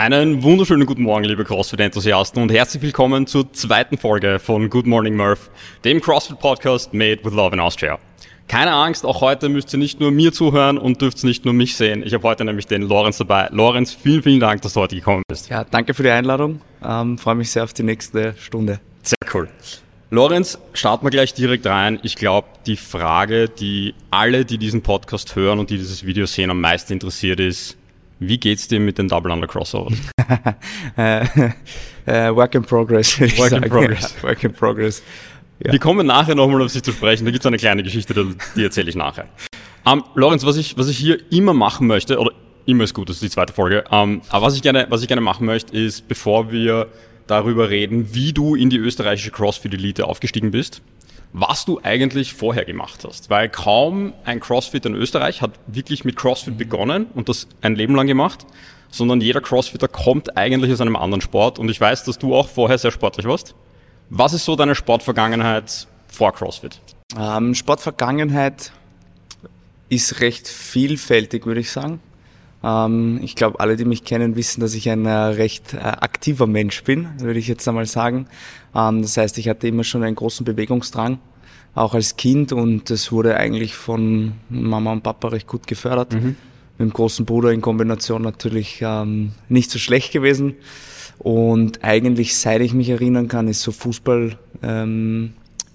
Einen wunderschönen guten Morgen, liebe CrossFit-Enthusiasten und herzlich willkommen zur zweiten Folge von Good Morning Murph, dem CrossFit-Podcast made with love in Austria. Keine Angst, auch heute müsst ihr nicht nur mir zuhören und dürft nicht nur mich sehen. Ich habe heute nämlich den Lorenz dabei. Lorenz, vielen, vielen Dank, dass du heute gekommen bist. Ja, danke für die Einladung. Ähm, Freue mich sehr auf die nächste Stunde. Sehr cool. Lorenz, starten wir gleich direkt rein. Ich glaube, die Frage, die alle, die diesen Podcast hören und die dieses Video sehen, am meisten interessiert ist, wie geht's dir mit den Double Under Crossovers? äh, äh, work in progress. Work in progress. Ja, work in progress. Ja. Wir kommen nachher nochmal auf sich zu sprechen. Da gibt's eine kleine Geschichte, die erzähle ich nachher. Ähm, Lorenz, was ich, was ich hier immer machen möchte, oder immer ist gut, das ist die zweite Folge, ähm, aber was ich gerne, was ich gerne machen möchte, ist, bevor wir darüber reden, wie du in die österreichische CrossFit Elite aufgestiegen bist, was du eigentlich vorher gemacht hast. Weil kaum ein CrossFit in Österreich hat wirklich mit CrossFit begonnen und das ein Leben lang gemacht, sondern jeder CrossFitter kommt eigentlich aus einem anderen Sport und ich weiß, dass du auch vorher sehr sportlich warst. Was ist so deine Sportvergangenheit vor CrossFit? Ähm, Sportvergangenheit ist recht vielfältig, würde ich sagen. Ähm, ich glaube, alle, die mich kennen, wissen, dass ich ein äh, recht äh, aktiver Mensch bin, würde ich jetzt einmal sagen. Ähm, das heißt, ich hatte immer schon einen großen Bewegungsdrang, auch als Kind, und das wurde eigentlich von Mama und Papa recht gut gefördert. Mhm. Mit dem großen Bruder in Kombination natürlich ähm, nicht so schlecht gewesen. Und eigentlich, seit ich mich erinnern kann, ist so Fußball ähm,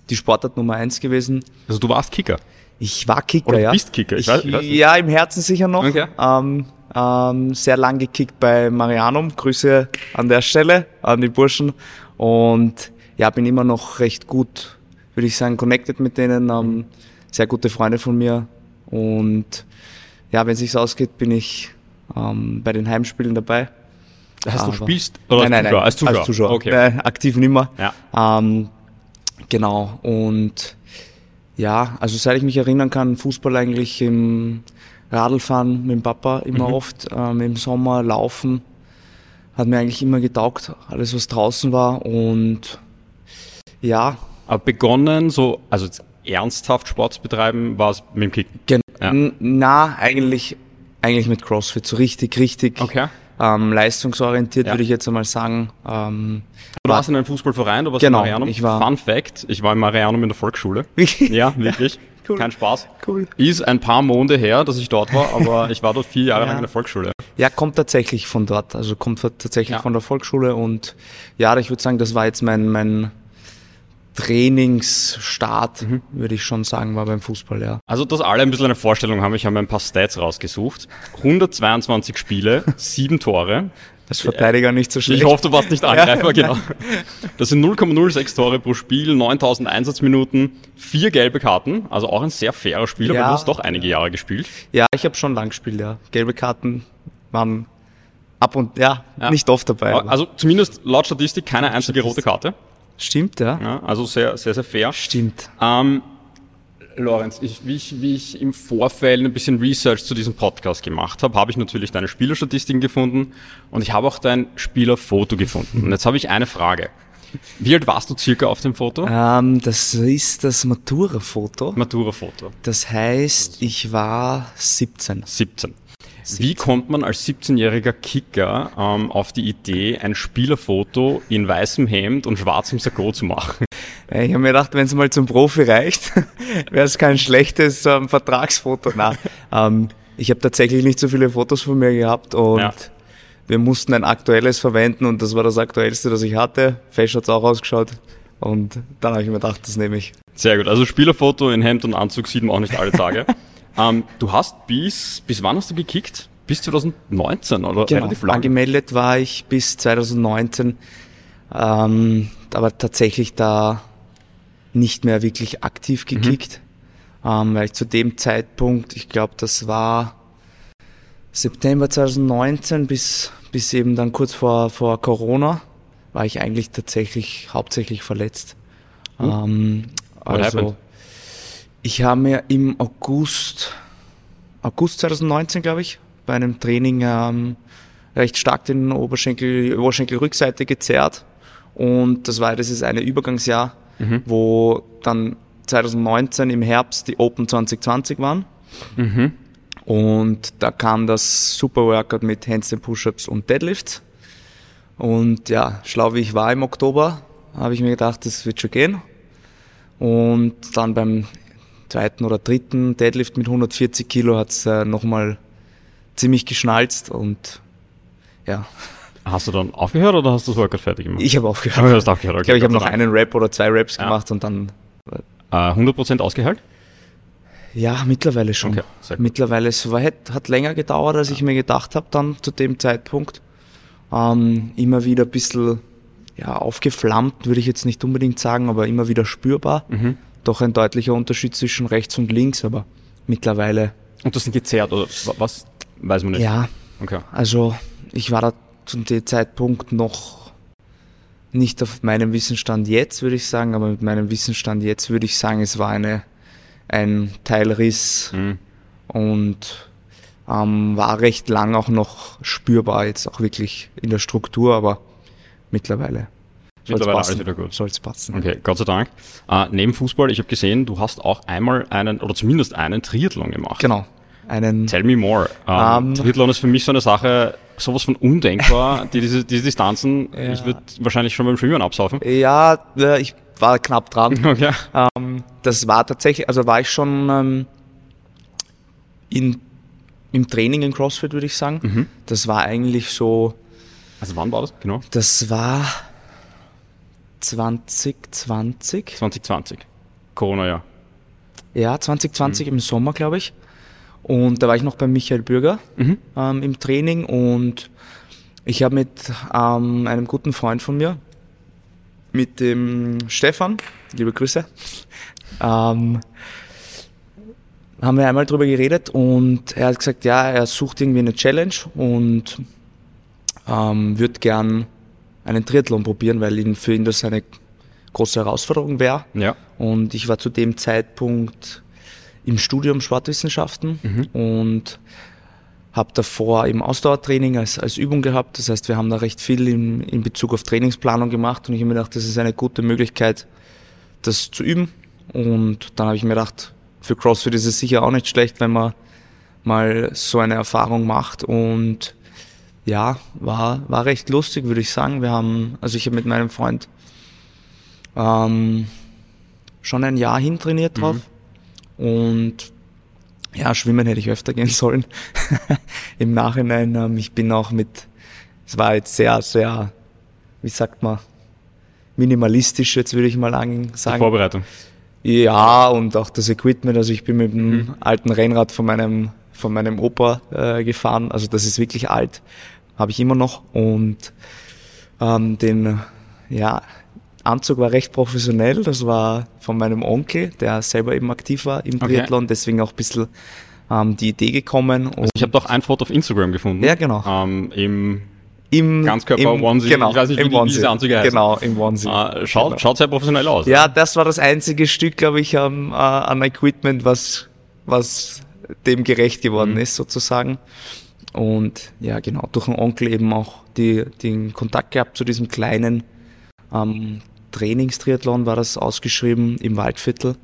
die Sportart Nummer eins gewesen. Also du warst Kicker? Ich war Kicker, Oder ja. bist Kicker, ich, ich weiß, Ja, im Herzen sicher noch. Okay. Ähm, ähm, sehr lang gekickt bei Marianum. Grüße an der Stelle an die Burschen. Und ja, bin immer noch recht gut, würde ich sagen, connected mit denen. Ähm, sehr gute Freunde von mir. Und ja, wenn es sich ausgeht, bin ich ähm, bei den Heimspielen dabei. Heißt, du spielst oder nein, als, nein, Zuschauer? Nein, als Zuschauer? Als Zuschauer. Okay. Nein, aktiv nimmer. Ja. Ähm, genau. Und ja, also seit ich mich erinnern kann, Fußball eigentlich im Radlfahren mit dem Papa immer mhm. oft, ähm, im Sommer laufen, hat mir eigentlich immer getaugt, alles was draußen war und ja. Aber begonnen, so, also ernsthaft Sport zu betreiben, war es mit dem Kicken? Gen ja. Na, eigentlich, eigentlich mit CrossFit, so richtig, richtig. Okay ähm, leistungsorientiert, ja. würde ich jetzt einmal sagen. Ähm, du warst in einem Fußballverein, du warst genau, in Marianum. Ich war Fun Fact, ich war in Marianum in der Volksschule. ja, wirklich. Cool. Kein Spaß. Cool. Ist ein paar Monate her, dass ich dort war, aber ich war dort vier Jahre ja. lang in der Volksschule. Ja, kommt tatsächlich von dort. Also kommt tatsächlich von der Volksschule und ja, ich würde sagen, das war jetzt mein, mein Trainingsstart, mhm. würde ich schon sagen, war beim Fußball, ja. Also, dass alle ein bisschen eine Vorstellung haben, ich habe mir ein paar Stats rausgesucht. 122 Spiele, sieben Tore. Das Verteidiger nicht so schlecht. Ich hoffe, du warst nicht Angreifer, genau. Das sind 0,06 Tore pro Spiel, 9000 Einsatzminuten, vier gelbe Karten, also auch ein sehr fairer Spieler, ja. weil du hast doch einige Jahre gespielt. Ja, ich habe schon lang gespielt, ja. Gelbe Karten waren ab und ja, ja. nicht oft dabei. Also zumindest laut Statistik keine einzige rote Karte. Stimmt, ja. ja also sehr, sehr, sehr fair. Stimmt. Ähm, Lorenz, ich, wie, ich, wie ich im Vorfeld ein bisschen Research zu diesem Podcast gemacht habe, habe ich natürlich deine Spielerstatistiken gefunden und ich habe auch dein Spielerfoto gefunden. Und jetzt habe ich eine Frage. Wie alt warst du circa auf dem Foto? Ähm, das ist das Matura-Foto. Matura-Foto. Das heißt, ich war 17. 17. Wie kommt man als 17-jähriger Kicker ähm, auf die Idee, ein Spielerfoto in weißem Hemd und schwarzem Sakko zu machen? Ich habe mir gedacht, wenn es mal zum Profi reicht, wäre es kein schlechtes ähm, Vertragsfoto. Nein, ähm, ich habe tatsächlich nicht so viele Fotos von mir gehabt und ja. wir mussten ein aktuelles verwenden und das war das aktuellste, das ich hatte. Fesch hat es auch ausgeschaut und dann habe ich mir gedacht, das nehme ich. Sehr gut. Also Spielerfoto in Hemd und Anzug sieht man auch nicht alle Tage. Ähm, du hast bis, bis wann hast du gekickt? Bis 2019 oder genau. relativ lang? Angemeldet war ich bis 2019, ähm, aber tatsächlich da nicht mehr wirklich aktiv mhm. gekickt, mhm. ähm, weil ich zu dem Zeitpunkt, ich glaube, das war September 2019 bis, bis eben dann kurz vor, vor Corona, war ich eigentlich tatsächlich hauptsächlich verletzt. Mhm. Ähm, also, ich habe mir im August, August 2019, glaube ich, bei einem Training ähm, recht stark den Oberschenkel, Oberschenkelrückseite gezerrt. Und das war dieses eine Übergangsjahr, mhm. wo dann 2019 im Herbst die Open 2020 waren. Mhm. Und da kam das Super Workout mit Handstand Push-Ups und Deadlifts. Und ja, schlau wie ich war im Oktober, habe ich mir gedacht, das wird schon gehen. Und dann beim zweiten oder dritten Deadlift mit 140 Kilo hat es äh, nochmal ziemlich geschnalzt und ja. Hast du dann aufgehört oder hast du das Workout fertig gemacht? Ich habe aufgehört. Aber du hast aufgehört, okay. Ich glaube, ich habe Gott noch einen Rap oder zwei Raps Ja. gemacht und dann. Äh, 100% ausgeheilt? Ja, mittlerweile schon. Okay, sehr gut. mittlerweile es war, hat, länger gedauert, als ich mir gedacht habe, dann zu dem Zeitpunkt. Ähm, immer wieder ein bisschen ja, aufgeflammt, würde ich jetzt nicht unbedingt sagen, aber immer wieder spürbar. Mhm. Doch ein deutlicher Unterschied zwischen rechts und links, aber mittlerweile, Und das sind gezerrt oder wa- was? Weiß man nicht. ja, Okay. also ich war da zu dem Zeitpunkt noch nicht auf meinem Wissensstand jetzt, würde ich sagen, aber mit meinem Wissensstand jetzt würde ich sagen, es war eine, ein Teilriss Mhm. und ähm, war recht lang auch noch spürbar, jetzt auch wirklich in der Struktur, aber mittlerweile Mittlerweile passen. alles wieder gut. Soll's passen. Okay, Gott sei Dank. Äh, neben Fußball, ich habe gesehen, du hast auch einmal einen, oder zumindest einen Triathlon gemacht. Genau. Einen, Tell me more. Ähm, Ähm, Triathlon ist für mich so eine Sache, sowas von undenkbar. die, diese, diese Distanzen, Ja. ich würde wahrscheinlich schon beim Schwimmen absaufen. ja, äh, ich war knapp dran. Okay. Ähm, das war tatsächlich, also war ich schon ähm, in, im Training in CrossFit, würde ich sagen. Mhm. Das war eigentlich so, Also wann war das? Genau. das war 2020. 2020. Corona-Jahr. Ja, 2020 im Sommer, glaube ich. Und da war ich noch bei Michael Bürger Mhm. ähm, im Training und ich habe mit ähm, einem guten Freund von mir, mit dem Stefan, liebe Grüße, ähm, haben wir einmal drüber geredet und er hat gesagt, ja, er sucht irgendwie eine Challenge und ähm, wird gern einen Triathlon probieren, weil ihn, für ihn das eine große Herausforderung wäre. Ja. Und ich war zu dem Zeitpunkt im Studium Sportwissenschaften und habe davor eben Ausdauertraining als, als Übung gehabt. Das heißt, wir haben da recht viel in, in Bezug auf Trainingsplanung gemacht und ich habe mir gedacht, das ist eine gute Möglichkeit, das zu üben. Und dann habe ich mir gedacht, für CrossFit ist es sicher auch nicht schlecht, wenn man mal so eine Erfahrung macht und ja, war, war recht lustig, würde ich sagen. Wir haben, also ich habe mit meinem Freund ähm, schon ein Jahr hintrainiert drauf. Und ja, schwimmen hätte ich öfter gehen sollen. Im Nachhinein, ähm, ich bin auch mit, es war jetzt sehr, sehr, wie sagt man, minimalistisch, jetzt würde ich mal lang Die sagen. Vorbereitung. Ja, und auch das Equipment. Also ich bin mit dem alten Rennrad von meinem, von meinem Opa äh, gefahren. Also das ist wirklich alt. Habe ich immer noch. Und ähm, den ja, Anzug war recht professionell. Das war von meinem Onkel, der selber eben aktiv war im Okay. Triathlon. Deswegen auch ein bisschen ähm, die Idee gekommen. Und Ich habe doch ein Foto auf Instagram gefunden. Ja, genau. Ähm, Im im Ganzkörper im, Onesie, Genau, ich weiß nicht, wie die- wie diese Anzüge heißen. Genau, im Onesie. äh, schaut, Genau. schaut sehr professionell aus. Ja, das war das einzige Stück, glaube ich, am, äh, an Equipment, was, was dem gerecht geworden Mhm. ist, sozusagen. Und ja, genau, durch den Onkel eben auch die, den Kontakt gehabt zu diesem kleinen ähm, Trainingstriathlon war das ausgeschrieben im Waldviertel.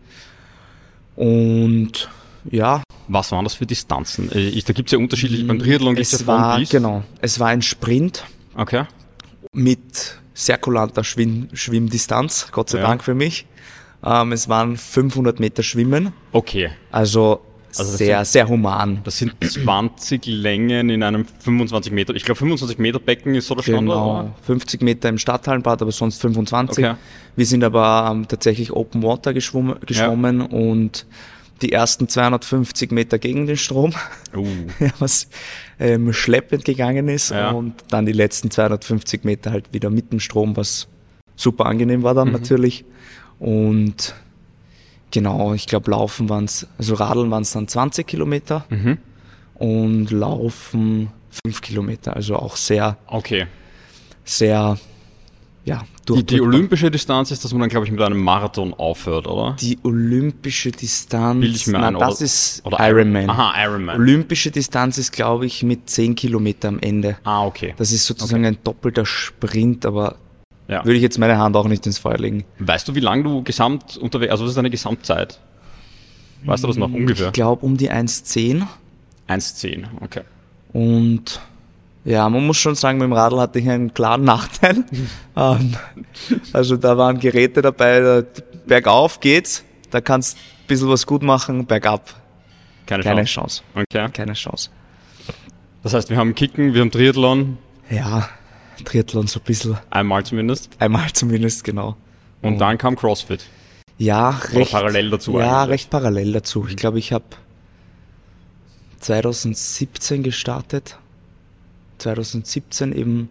Und ja, Was waren das für Distanzen? Äh, da gibt es ja unterschiedliche, beim Triathlon gibt es ja war, bis. genau, es war ein Sprint Okay. mit sehr kulanter Schwimm Schwimmdistanz, Gott sei Ja. Dank für mich. Ähm, es waren 500 Meter Schwimmen, Okay. also, Also sehr, sind- sehr human. Das sind 20 Längen in einem 25 Meter. Ich glaube 25 Meter Becken ist so der Standard. Genau, oder? 50 Meter im Stadthallenbad, aber sonst 25. Okay. Wir sind aber ähm, tatsächlich Open Water geschwommen, geschwommen und die ersten 250 Meter gegen den Strom, Uh. was ähm, schleppend gegangen ist Ja. und dann die letzten 250 Meter halt wieder mit dem Strom, was super angenehm war dann Mhm. natürlich. Und genau, ich glaube Laufen waren es, also Radeln waren es dann 20 Kilometer Mhm. und Laufen 5 Kilometer, also auch sehr, Okay. sehr, ja, Die, die olympische Distanz ist, dass man dann, glaube ich, mit einem Marathon aufhört, oder? Die olympische Distanz, Bild ich mir na, ein, das oder- ist oder Ironman. Aha, Ironman. Olympische Distanz ist, glaube ich, mit 10 Kilometer am Ende. ah, okay. Das ist sozusagen ein doppelter Sprint, aber Ja. würde ich jetzt meine Hand auch nicht ins Feuer legen. Weißt du, wie lange du gesamt unterwegs, also was ist deine Gesamtzeit? Weißt du das noch ungefähr? Ich glaube um die 1,10 1,10, okay. und Ja, man muss schon sagen, mit dem Radl hatte ich einen klaren Nachteil. ähm, also da waren Geräte dabei, da, bergauf geht's, da kannst ein bisschen was gut machen, bergab Keine, keine Chance. Chance. Okay. Keine Chance. Das heißt, wir haben Kicken, wir haben Triathlon, Ja, Triathlon so ein bisschen, einmal zumindest. einmal zumindest, genau. Und dann kam CrossFit. Ja, Oder recht, parallel dazu ja, eigentlich. recht parallel dazu. Ich glaube, ich habe 2017 gestartet. 2017 eben,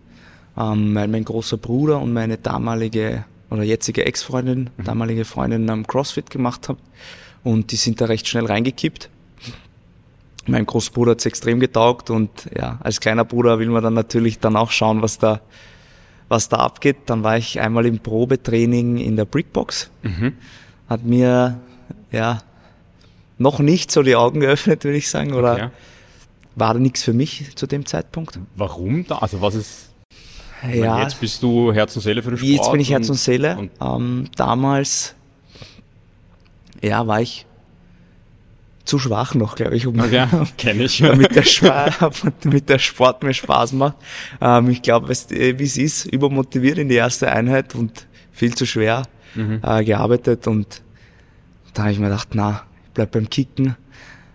ähm, weil mein großer Bruder und meine damalige oder jetzige Ex-Freundin, Mhm. damalige Freundin am CrossFit gemacht haben. Und die sind da recht schnell reingekippt. Mein Großbruder hat's extrem getaugt und ja, als kleiner Bruder will man dann natürlich dann auch schauen, was da, was da abgeht. Dann war ich einmal im Probetraining in der Brickbox. Mhm. Hat mir, ja, noch nicht so die Augen geöffnet, würde ich sagen, oder Okay. war da nichts für mich zu dem Zeitpunkt. Warum da? Also was ist. ich meine, Ja, Jetzt bist du Herz und Seele für den Sport. jetzt bin ich Herz und Seele. und- ähm, damals, ja, war ich zu schwach noch, glaube ich, um Okay, kenne ich. damit der, Spa damit der Sport mir Spaß macht. Ähm, ich glaube, du, wie es ist, übermotiviert in die erste Einheit und viel zu schwer Mhm. äh, gearbeitet und da habe ich mir gedacht, na, ich bleib beim Kicken.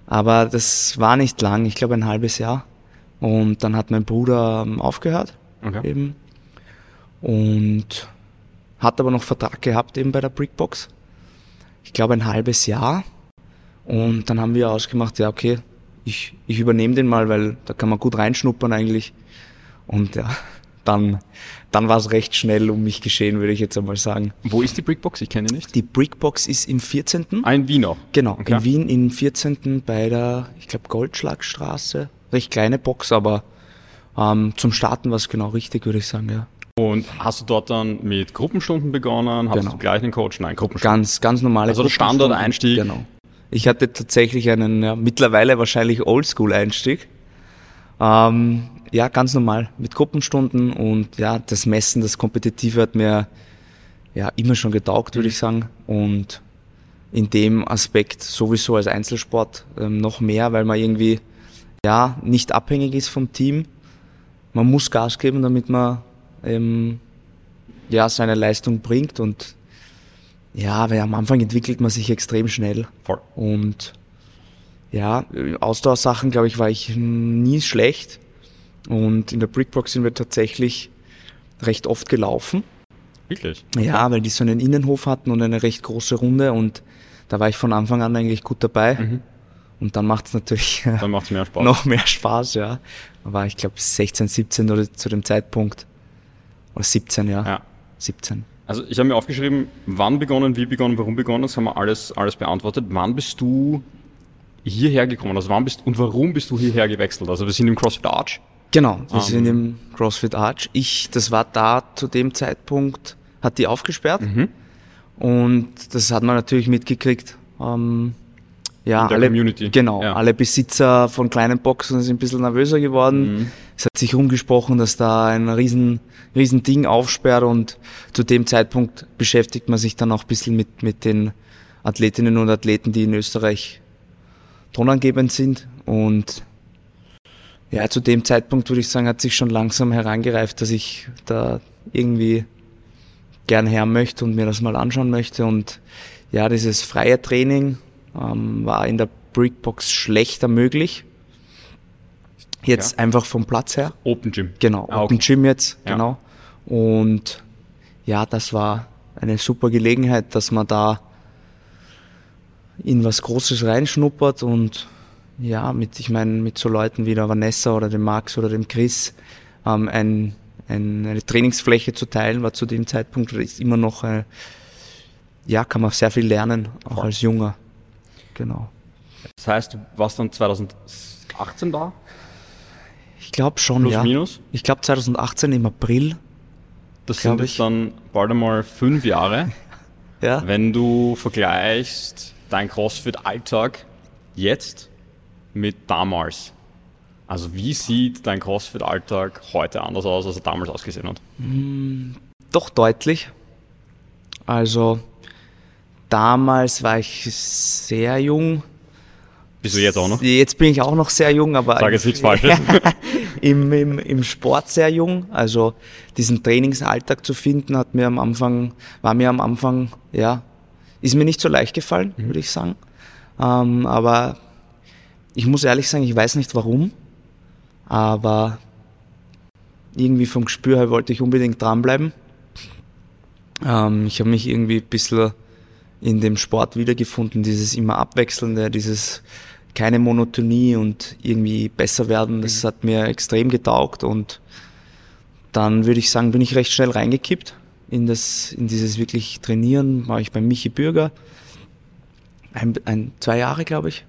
Aber das war nicht lang, ich glaube ein halbes Jahr. Und dann hat mein Bruder ähm, aufgehört Okay. eben und hat aber noch Vertrag gehabt eben bei der Brickbox. Ich glaube ein halbes Jahr. Und dann haben wir ausgemacht, ja okay, ich, ich übernehme den mal, weil da kann man gut reinschnuppern eigentlich. Und ja, dann, dann war es recht schnell um mich geschehen, würde ich jetzt einmal sagen. Wo ist die Brickbox? Ich kenne nicht. Die Brickbox ist im 14. Ein Wiener. Genau, Okay. in Wien im 14. bei der, ich glaube, Goldschlagstraße. Recht kleine Box, aber ähm, zum Starten war es genau richtig, würde ich sagen, ja. Und hast du dort dann mit Gruppenstunden begonnen? Hast Genau. du gleich einen Coach? Nein, Gruppenstunden. Ganz, ganz normale Also der. Standard-Einstieg. Genau. Ich hatte tatsächlich einen, ja, mittlerweile wahrscheinlich Oldschool-Einstieg. Ähm, ja, ganz normal mit Gruppenstunden und ja, das Messen, das Kompetitive hat mir ja immer schon getaugt, würde ich sagen. Und in dem Aspekt sowieso als Einzelsport ähm, noch mehr, weil man irgendwie ja nicht abhängig ist vom Team. Man muss Gas geben, damit man ähm, ja seine Leistung bringt und ja, weil am Anfang entwickelt man sich extrem schnell Voll. und ja, Ausdauersachen, glaube ich, war ich nie schlecht. Und in der Brickbox sind wir tatsächlich recht oft gelaufen. Wirklich? Ja, weil die so einen Innenhof hatten und eine recht große Runde und da war ich von Anfang an eigentlich gut dabei. Mhm. Und dann macht es natürlich Dann macht es mehr Spaß. noch mehr Spaß, ja. Da war ich glaube 16, 17 oder zu dem Zeitpunkt. Oder 17, ja. Ja. 17. Also ich habe mir aufgeschrieben, wann begonnen, wie begonnen, warum begonnen, das haben wir alles, alles beantwortet. Wann bist du hierher gekommen? Also wann bist und warum bist du hierher gewechselt? Also wir sind im CrossFit Arch. Genau, wir Ähm. sind im CrossFit Arch. Ich, das war da zu dem Zeitpunkt, hat die aufgesperrt. Mhm. Und das hat man natürlich mitgekriegt. Ähm, ja, alle, Community. Genau, Ja. alle Besitzer von kleinen Boxen sind ein bisschen nervöser geworden. Mhm. Es hat sich rumgesprochen, dass da ein riesen, riesen Ding aufsperrt und zu dem Zeitpunkt beschäftigt man sich dann auch ein bisschen mit, mit den Athletinnen und Athleten, die in Österreich tonangebend sind. Und ja, zu dem Zeitpunkt würde ich sagen, hat sich schon langsam herangereift, dass ich da irgendwie gern her möchte und mir das mal anschauen möchte. Und ja, dieses freie Training ähm, war in der Brickbox schlechter möglich. Jetzt Ja. einfach vom Platz her. Open Gym. Genau, Ah, Open okay. Gym jetzt, Ja. genau. Und ja, das war eine super Gelegenheit, dass man da in was Großes reinschnuppert und ja, mit, ich meine, mit so Leuten wie der Vanessa oder dem Max oder dem Chris ähm, ein, ein, eine Trainingsfläche zu teilen, war zu dem Zeitpunkt ist immer noch, äh, ja, kann man sehr viel lernen, auch Voll. als Junger. Genau. Das heißt, du warst dann 2018 da? Ich glaube schon, Plus ja. minus? Ich glaube 2018 im April. Das sind ich. jetzt dann bald einmal fünf Jahre. Ja. Wenn du vergleichst dein CrossFit-Alltag jetzt mit damals. Also wie sieht dein CrossFit-Alltag heute anders aus, als er damals ausgesehen hat? Doch deutlich. Also damals war ich sehr jung. Bist du jetzt auch noch? Jetzt bin ich auch noch sehr jung, aber Sag jetzt nichts Falsches. im, im, im Sport sehr jung. Also diesen Trainingsalltag zu finden, hat mir am Anfang, war mir am Anfang, ja, ist mir nicht so leicht gefallen, mhm. würde ich sagen. Ähm, aber ich muss ehrlich sagen, ich weiß nicht warum, aber irgendwie vom Gespür her wollte ich unbedingt dranbleiben. Ähm, ich habe mich irgendwie ein bisschen in dem Sport wiedergefunden, dieses immer Abwechselnde, dieses keine Monotonie und irgendwie besser werden, das mhm. hat mir extrem getaugt und dann würde ich sagen, bin ich recht schnell reingekippt in, das, in dieses wirklich Trainieren, war ich bei Michi Bürger, ein, ein zwei Jahre glaube ich.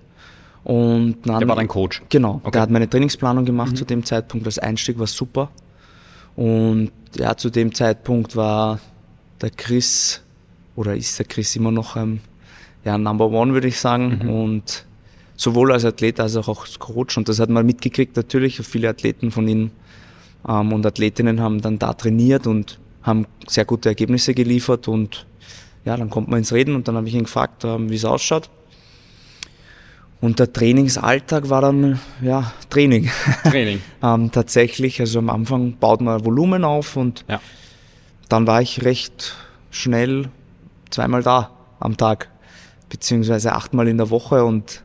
Und dann, der war dein Coach? Genau, okay. der hat meine Trainingsplanung gemacht mhm. zu dem Zeitpunkt, das Einstieg war super. Und ja, zu dem Zeitpunkt war der Chris, oder ist der Chris immer noch ähm, ja, Number One, würde ich sagen. Mhm. Und sowohl als Athlet als auch als Coach. Und das hat man mitgekriegt natürlich. Viele Athleten von ihnen ähm, und Athletinnen haben dann da trainiert und haben sehr gute Ergebnisse geliefert. Und ja, dann kommt man ins Reden und dann habe ich ihn gefragt, ähm, wie es ausschaut. Und der Trainingsalltag war dann, ja, Training. Training. ähm, tatsächlich, also am Anfang baut man Volumen auf und ja. dann war ich recht schnell zweimal da am Tag, beziehungsweise achtmal in der Woche und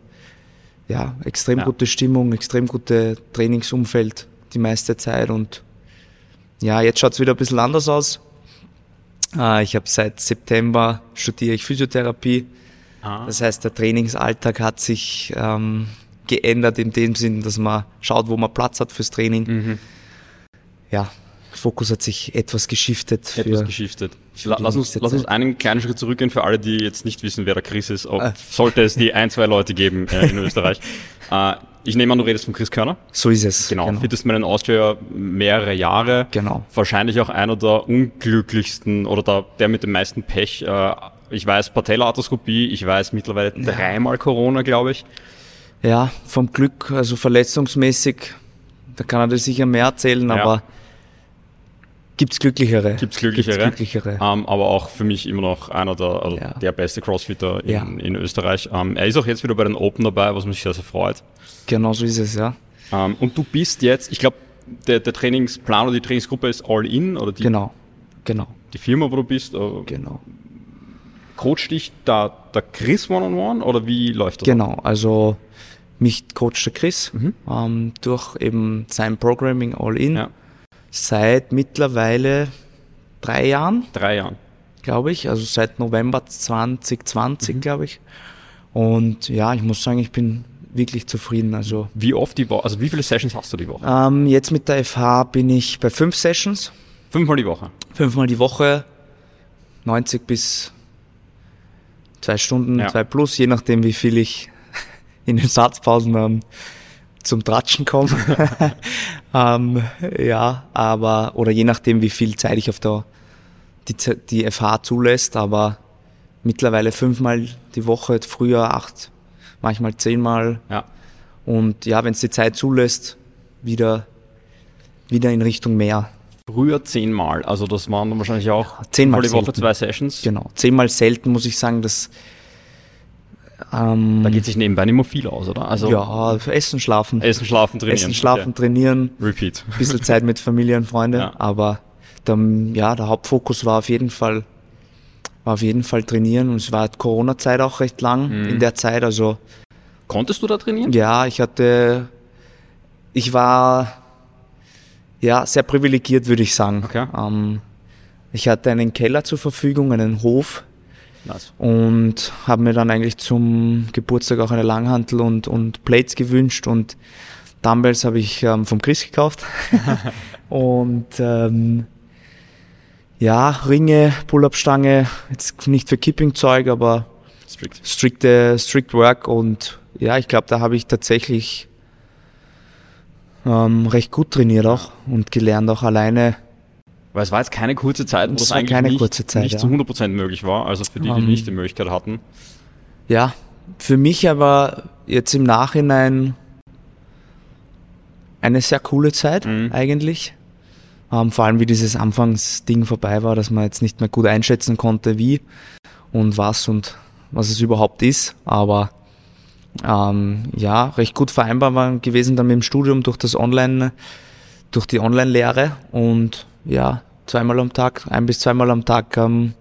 ja, extrem ja. gute Stimmung, extrem gute Trainingsumfeld die meiste Zeit und ja, jetzt schaut es wieder ein bisschen anders aus. Äh, ich habe seit September studiere ich Physiotherapie. Ah. Das heißt, der Trainingsalltag hat sich ähm, geändert in dem Sinn, dass man schaut, wo man Platz hat fürs Training. Mhm. Ja, Fokus hat sich etwas geschiftet. Etwas geschiftet. Lass uns, lass uns einen kleinen Schritt zurückgehen für alle, die jetzt nicht wissen, wer der Chris ist. Ob, ah. Sollte es die ein, zwei Leute geben äh, in Österreich. äh, ich nehme an, du redest von Chris Körner. So ist es. Genau. genau. Fittest man in Austria mehrere Jahre. Genau. Wahrscheinlich auch einer der unglücklichsten oder der, der mit dem meisten Pech. Äh, ich weiß Patellaarthroskopie, ich weiß mittlerweile ja. dreimal Corona, glaube ich. Ja, vom Glück, also verletzungsmäßig, da kann er dir sicher mehr erzählen, ja. aber Gibt's glücklichere. Gibt's glücklichere. Gibt's glücklichere. Ähm, aber auch für mich immer noch einer der, also ja. der beste Crossfitter in, ja. in Österreich. Ähm, er ist auch jetzt wieder bei den Open dabei, was mich sehr, sehr freut. Genau so ist es, ja. Ähm, und du bist jetzt, ich glaube, der, der Trainingsplan oder die Trainingsgruppe ist All In oder die? Genau, genau. Die Firma, wo du bist? Äh, genau. Coach dich da der Chris One-on-One oder wie läuft das? Genau, also mich coacht der Chris mhm. ähm, durch eben sein Programming All In. Ja seit mittlerweile drei Jahren. Drei Jahren. Glaube ich, also seit November 2020, mhm. glaube ich. Und ja, ich muss sagen, ich bin wirklich zufrieden. Also wie oft die Woche, also wie viele Sessions hast du die Woche? Ähm, jetzt mit der FH bin ich bei fünf Sessions. Fünfmal die Woche? Fünfmal die Woche, 90 bis zwei Stunden, ja. zwei plus, je nachdem wie viel ich in den Satzpausen ähm, zum Tratschen komme. ähm, ja, aber, oder je nachdem, wie viel Zeit ich auf der, die, die FH zulässt, aber mittlerweile fünfmal die Woche, früher acht, manchmal zehnmal. Ja. Und ja, wenn es die Zeit zulässt, wieder, wieder in Richtung mehr. Früher zehnmal, also das waren dann wahrscheinlich auch zehnmal die Woche zwei Sessions. Genau, zehnmal selten muss ich sagen, dass ähm, da geht sich nebenbei nicht mehr viel aus, oder? Also ja, Essen, Schlafen. Essen, Schlafen, trainieren. Essen, Schlafen, okay. trainieren. Repeat. Ein bisschen Zeit mit Familie und Freunde. Ja. Aber der, ja, der Hauptfokus war auf jeden Fall, war auf jeden Fall trainieren. Und es war Corona-Zeit auch recht lang mhm. in der Zeit. Also Konntest du da trainieren? Ja, ich hatte, ich war ja sehr privilegiert, würde ich sagen. Okay. Ähm, ich hatte einen Keller zur Verfügung, einen Hof Nice. Und habe mir dann eigentlich zum Geburtstag auch eine Langhantel und, und Plates gewünscht und Dumbbells habe ich ähm, vom Chris gekauft. und ähm, ja, Ringe, Pull-Up-Stange, jetzt nicht für Kipping-Zeug, aber strict. strikte, strict Work und ja, ich glaube, da habe ich tatsächlich ähm, recht gut trainiert auch und gelernt auch alleine weil es war jetzt keine kurze Zeit, wo das, eigentlich nicht, Zeit, nicht ja. zu 100% möglich war, also für die, die um, nicht die Möglichkeit hatten. Ja, für mich aber jetzt im Nachhinein eine sehr coole Zeit mhm. eigentlich. Ähm, vor allem wie dieses Anfangsding vorbei war, dass man jetzt nicht mehr gut einschätzen konnte, wie und was und was es überhaupt ist. Aber ähm, ja, recht gut vereinbar war gewesen dann mit dem Studium durch das Online durch die Online-Lehre und ja, zweimal am Tag, ein bis zweimal am Tag ähm,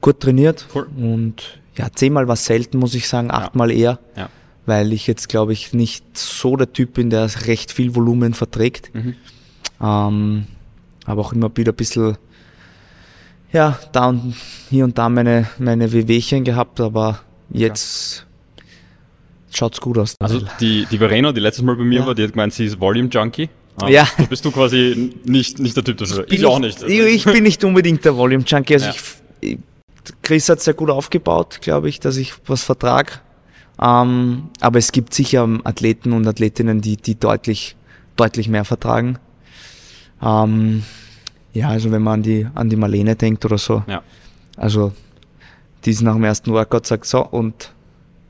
gut trainiert. Cool. Und ja, zehnmal war selten, muss ich sagen, achtmal eher, Ja. weil ich jetzt, glaube ich, nicht so der Typ bin, der recht viel Volumen verträgt. Mhm. Ähm, habe auch immer wieder ein bisschen, ja, da und hier und da meine, meine Wehwehchen gehabt, aber jetzt schaut's gut aus. Also die, die Verena, die letztes Mal bei mir Ja. war, die hat gemeint, sie ist Volume Junkie. Ähm, Ja. Da bist du quasi nicht, nicht der Typ dafür. Ich, auch nicht. Ich, ich bin nicht unbedingt der Volume Junkie. Also Ja. ich, ich, Chris hat sehr gut aufgebaut, glaube ich, dass ich was vertrag. Ähm, aber es gibt sicher Athleten und Athletinnen, die, die deutlich, deutlich mehr vertragen. Ähm, ja, also wenn man an die, an die Marlene denkt oder so. Ja. Also, die ist nach dem ersten Workout sagt so und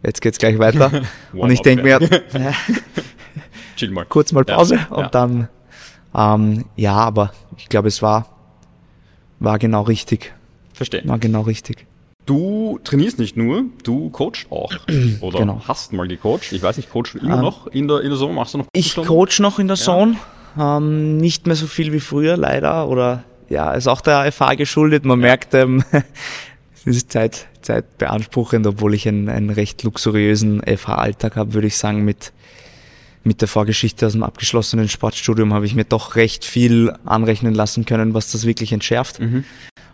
jetzt geht's gleich weiter. und ich denke mir, Chill mal. kurz mal Ja, Pause und ja. dann, ähm, ja, aber ich glaube, es war, war genau richtig. Verstehe. War genau richtig. Du trainierst nicht nur, du coachst auch. Oder Genau. hast mal gecoacht. Ich weiß nicht, coachst du immer Ähm, noch in der, in der Saison? Machst du noch Ich Stunden? coach noch in der Zone, ähm, nicht mehr so viel wie früher, leider. Oder ja, ist auch der FH geschuldet. Man merkt, ähm, es ist Zeit, zeitbeanspruchend, obwohl ich einen, einen recht luxuriösen FH-Alltag habe, würde ich sagen, mit mit der Vorgeschichte aus dem abgeschlossenen Sportstudium habe ich mir doch recht viel anrechnen lassen können, was das wirklich entschärft. Mhm.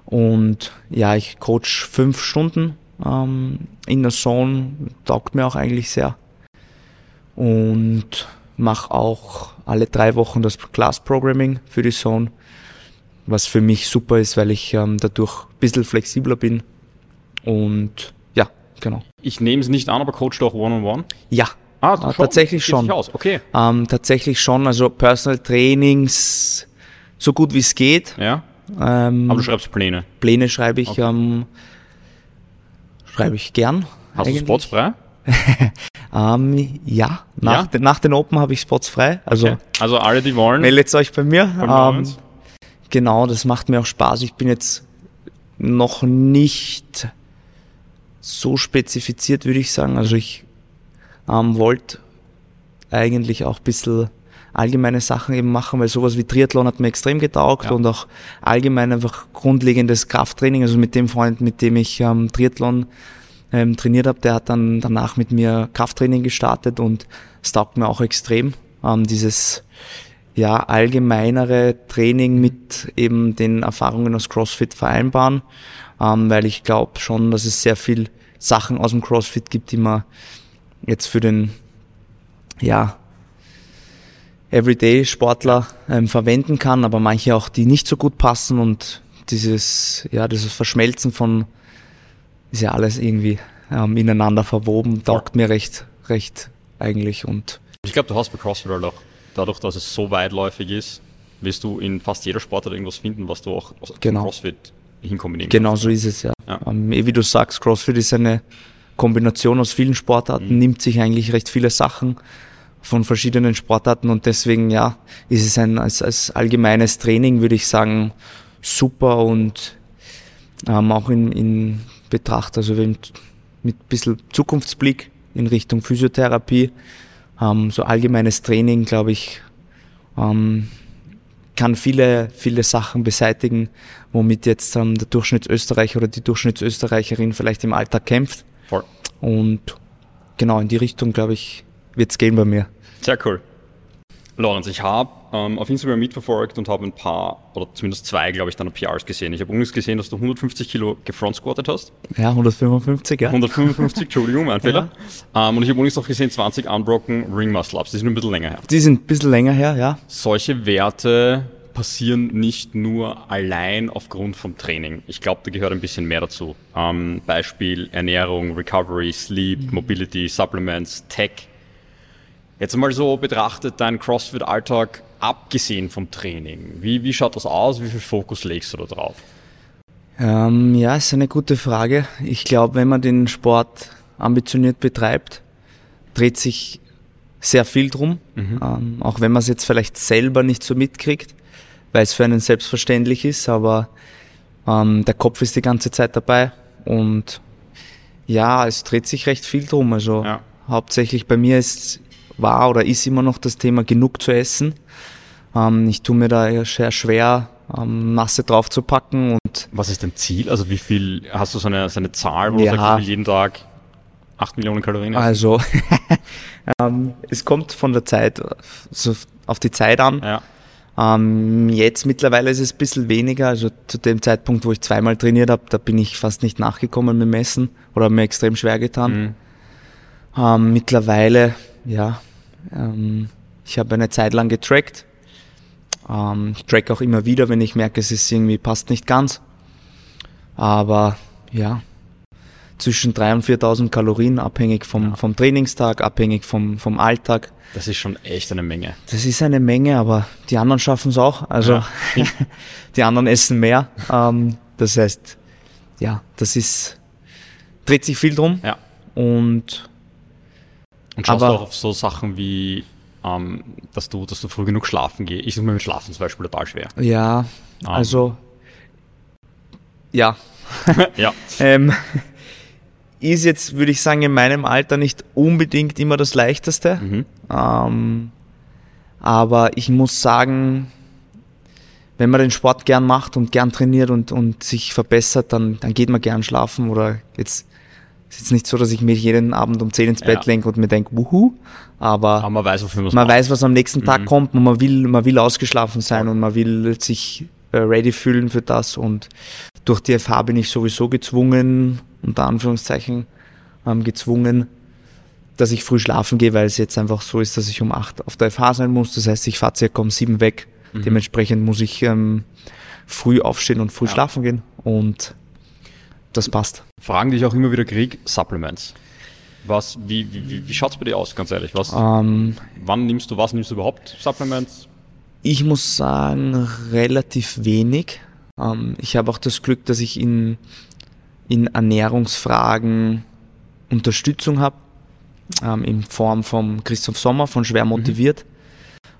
Und ja, ich coach fünf Stunden ähm, in der Zone, taugt mir auch eigentlich sehr. Und mache auch alle drei Wochen das Class Programming für die Zone, was für mich super ist, weil ich ähm, dadurch ein bisschen flexibler bin. Und ja, genau. Ich nehme es nicht an, aber coachst du auch One-on-One? Ja, Ah, Ah, tatsächlich schon. sich Aus. Okay. ähm, tatsächlich schon. Also Personal Trainings so gut wie es geht. Ja. Ähm, Aber du schreibst Pläne. Pläne schreibe ich, Okay. ähm, schreibe ich gern. Hast eigentlich. du Spots frei? Ähm, ja, nach, Ja? Den, nach den Open habe ich Spots frei. Also Okay. Also alle, die wollen. meldet euch bei mir. Ähm, genau, das macht mir auch Spaß. Ich bin jetzt noch nicht so spezifiziert, würde ich sagen. Also ich ähm, wollte eigentlich auch ein bisschen allgemeine Sachen eben machen, weil sowas wie Triathlon hat mir extrem getaugt Ja. und auch allgemein einfach grundlegendes Krafttraining. Also mit dem Freund, mit dem ich ähm, Triathlon ähm, trainiert habe, der hat dann danach mit mir Krafttraining gestartet und es taugt mir auch extrem. Ähm, dieses ja, allgemeinere Training mit eben den Erfahrungen aus CrossFit vereinbaren, ähm, weil ich glaube schon, dass es sehr viel Sachen aus dem CrossFit gibt, die man jetzt für den ja, Everyday-Sportler ähm, verwenden kann, aber manche auch, die nicht so gut passen und dieses, ja, dieses Verschmelzen von, ist ja alles irgendwie ähm, ineinander verwoben, taugt mir recht, recht eigentlich und Ich glaube, du hast bei CrossFit halt auch, dadurch, dass es so weitläufig ist, wirst du in fast jeder Sportart irgendwas finden, was du auch aus Genau. CrossFit hinkombinieren Genau so ist es ja. Ja. Ähm, eh wie du sagst, CrossFit ist eine Kombination aus vielen Sportarten, Mhm. nimmt sich eigentlich recht viele Sachen von verschiedenen Sportarten und deswegen ja, ist es ein als, als allgemeines Training, würde ich sagen, super und ähm, auch in, in Betracht, also mit ein bisschen Zukunftsblick in Richtung Physiotherapie, ähm, so allgemeines Training, glaube ich, ähm, kann viele, viele Sachen beseitigen, womit jetzt ähm, der Durchschnittsösterreicher oder die Durchschnittsösterreicherin vielleicht im Alltag kämpft. Und genau in die Richtung, glaube ich, wird's gehen bei mir. Sehr cool. Lorenz, ich habe ähm, auf Instagram mitverfolgt und habe ein paar, oder zumindest zwei, glaube ich, deiner PRs gesehen. Ich habe übrigens gesehen, dass du 150 Kilo gefront squatted hast. Ja, 155, ja. 155, Entschuldigung, mein Fehler. Ähm, und ich habe übrigens auch gesehen, 20 unbroken Ring Muscle Ups. Die sind ein bisschen länger her. Die sind ein bisschen länger her, ja. Solche Werte passieren nicht nur allein aufgrund vom Training. Ich glaube, da gehört ein bisschen mehr dazu. Ähm, Beispiel Ernährung, Recovery, Sleep, Mobility, Supplements, Tech. Jetzt mal so betrachtet, dein CrossFit-Alltag abgesehen vom Training. Wie, wie schaut das aus? Wie viel Fokus legst du da drauf? Ähm, ja, ist eine gute Frage. Ich glaube, wenn man den Sport ambitioniert betreibt, dreht sich sehr viel drum. Ähm, auch wenn man es jetzt vielleicht selber nicht so mitkriegt, weil es für einen selbstverständlich ist, aber ähm, der Kopf ist die ganze Zeit dabei und ja, es dreht sich recht viel drum. Also Ja. hauptsächlich bei mir ist, war oder ist immer noch das Thema genug zu essen. Ähm, ich tue mir da sehr schwer, ähm, Masse drauf zu packen und Was ist dein Ziel? Also wie viel, hast du so eine, so eine Zahl, wo du Ja. sagst, ich will jeden Tag 8 Millionen Kalorien essen? also ähm, es kommt von der Zeit, so auf die Zeit an. Ja, Ähm, jetzt mittlerweile ist es ein bisschen weniger. Also zu dem Zeitpunkt, wo ich zweimal trainiert habe, da bin ich fast nicht nachgekommen mit Messen oder habe mir extrem schwer getan. Mhm. Ähm, mittlerweile, ja, ähm, ich habe eine Zeit lang getrackt. Ähm, ich track auch immer wieder, wenn ich merke, es ist irgendwie passt nicht ganz. Aber ja, zwischen 3.000 und 4.000 Kalorien, abhängig vom, vom Trainingstag, abhängig vom, vom Alltag. das ist schon echt eine Menge. Das ist eine Menge, aber die anderen schaffen es auch. Also Ja. die anderen essen mehr. Ähm, das heißt, ja, das ist, dreht sich viel drum. Ja. Und Und schaust Aber- du auch auf so Sachen wie, ähm, dass du, dass du früh genug schlafen gehst. Ich suche mir mit Schlafen zum Beispiel total schwer. ja, Ah. also ja, ja, ähm, ist jetzt, würde ich sagen, in meinem Alter nicht unbedingt immer das Leichteste. mhm. Ähm, aber ich muss sagen, wenn man den Sport gern macht und gern trainiert und, und sich verbessert, dann, dann geht man gern schlafen. Oder jetzt ist jetzt nicht so, dass ich mich jeden Abend um 10 ins Bett Ja. lenke und mir denke, wuhu. Aber aber man weiß, man man weiß, was am nächsten Tag Mhm. kommt und man will, man will ausgeschlafen sein und man will sich äh, ready fühlen für das. Und durch die FH bin ich sowieso gezwungen, unter Anführungszeichen, ähm, gezwungen, dass ich früh schlafen gehe, weil es jetzt einfach so ist, dass ich um 8 auf der FH sein muss. Das heißt, ich fahre circa um 7 weg. Mhm. Dementsprechend muss ich ähm, früh aufstehen und früh Ja. schlafen gehen. Und das passt. Fragen, die ich auch immer wieder kriege, Supplements. Was, wie, wie, wie, wie schaut es bei dir aus, ganz ehrlich? Was, Ähm, wann nimmst du was? Nimmst du überhaupt Supplements? Ich muss sagen, relativ wenig. Ähm, ich habe auch das Glück, dass ich in, in Ernährungsfragen Unterstützung habe, ähm, in Form von Christoph Sommer von Schwer motiviert.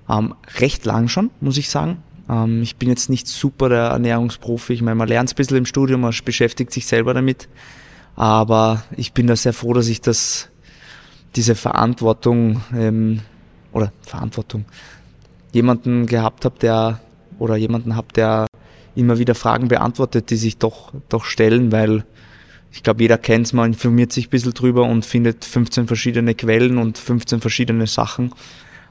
Ähm, recht lang schon, muss ich sagen. Ähm, ich bin jetzt nicht super der Ernährungsprofi. Ich meine, man lernt ein bisschen im Studium, man beschäftigt sich selber damit. Aber ich bin da sehr froh, dass ich das, diese Verantwortung, ähm, oder Verantwortung, jemanden gehabt habe, der oder jemanden habe, der immer wieder Fragen beantwortet, die sich doch, doch stellen, weil ich glaube, jeder kennt es, man informiert sich ein bisschen drüber und findet 15 verschiedene Quellen und 15 verschiedene Sachen.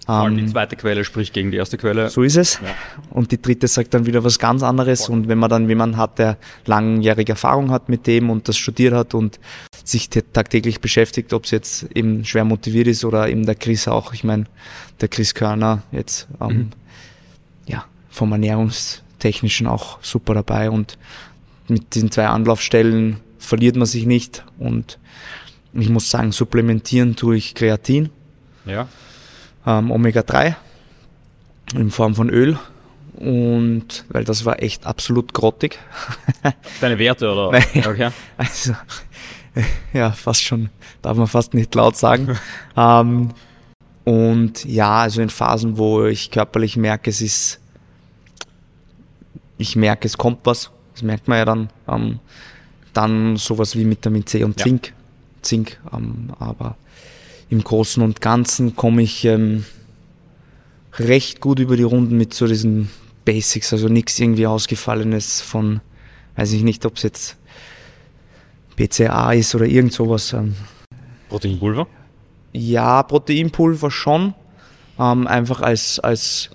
Vor allem die Ähm, zweite Quelle spricht gegen die erste Quelle. so ist es. Ja. Und die dritte sagt dann wieder was ganz anderes. Und wenn man dann jemanden hat, der langjährige Erfahrung hat mit dem und das studiert hat und sich tagtäglich beschäftigt, ob es jetzt eben schwer motiviert ist oder eben der Chris auch. Ich meine, der Chris Körner jetzt ähm, Mhm. ja vom Ernährungstechnischen auch super dabei und mit diesen zwei Anlaufstellen verliert man sich nicht und ich muss sagen, supplementieren tue ich Kreatin Ja. ähm, Omega-3 in Form von Öl. Und weil das war echt absolut grottig. Deine Werte oder? Nein. Okay. Also, ja, fast schon, darf man fast nicht laut sagen. ähm, und ja, also in Phasen, wo ich körperlich merke, es ist, ich merke, es kommt was, das merkt man ja dann, ähm, dann sowas wie Vitamin C und Ja. Zink. Zink, ähm, aber im Großen und Ganzen komme ich ähm, recht gut über die Runden mit so diesen Basics, also nichts irgendwie ausgefallenes von, weiß ich nicht, ob es jetzt BCA ist oder irgend sowas. Ähm, Proteinpulver? ja, Proteinpulver schon. Ähm, einfach als, als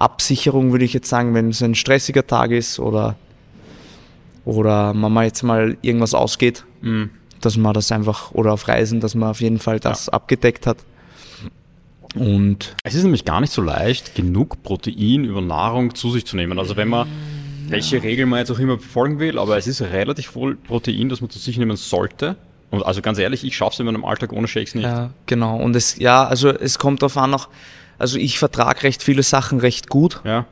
Absicherung würde ich jetzt sagen, wenn es ein stressiger Tag ist oder, oder man mal jetzt mal irgendwas ausgeht, Mhm. dass man das einfach, oder auf Reisen, dass man auf jeden Fall das abgedeckt hat. Und Es ist nämlich gar nicht so leicht, genug Protein über Nahrung zu sich zu nehmen. Also wenn man, welche Regel man jetzt auch immer befolgen will, aber es ist relativ voll Protein, das man zu sich nehmen sollte. Und also ganz ehrlich, ich schaffe es in meinem Alltag ohne Shakes nicht. Ja, genau. Und es, ja, also es kommt darauf an, auch, also ich vertrage recht viele Sachen recht gut, Ja.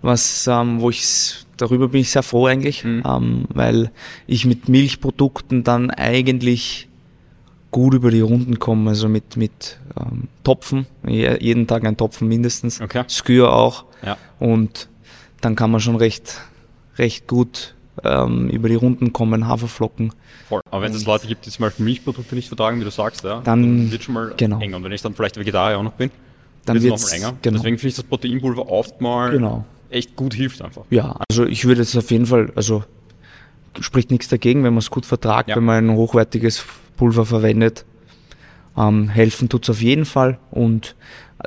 was, ähm, wo ich, darüber bin ich sehr froh eigentlich, Mhm. ähm, weil ich mit Milchprodukten dann eigentlich gut über die Runden komme, also mit, mit ähm, Topfen, je- jeden Tag ein Topfen mindestens, Okay. Skür auch Ja. und dann kann man schon recht, recht gut ähm, über die Runden kommen, Haferflocken. Voll. Aber wenn es Leute gibt, die zum Beispiel Milchprodukte nicht vertragen, wie du sagst, ja, Dann- wird schon mal genau. eng. Und wenn ich dann vielleicht Vegetarier auch noch bin, dann wird es es enger. genau. Deswegen finde ich das Proteinpulver oft mal Genau. echt gut hilft einfach. Ja, also ich würde es auf jeden Fall, also spricht nichts dagegen, wenn man es gut vertragt, Ja. wenn man ein hochwertiges Pulver verwendet. Ähm, helfen tut's auf jeden Fall und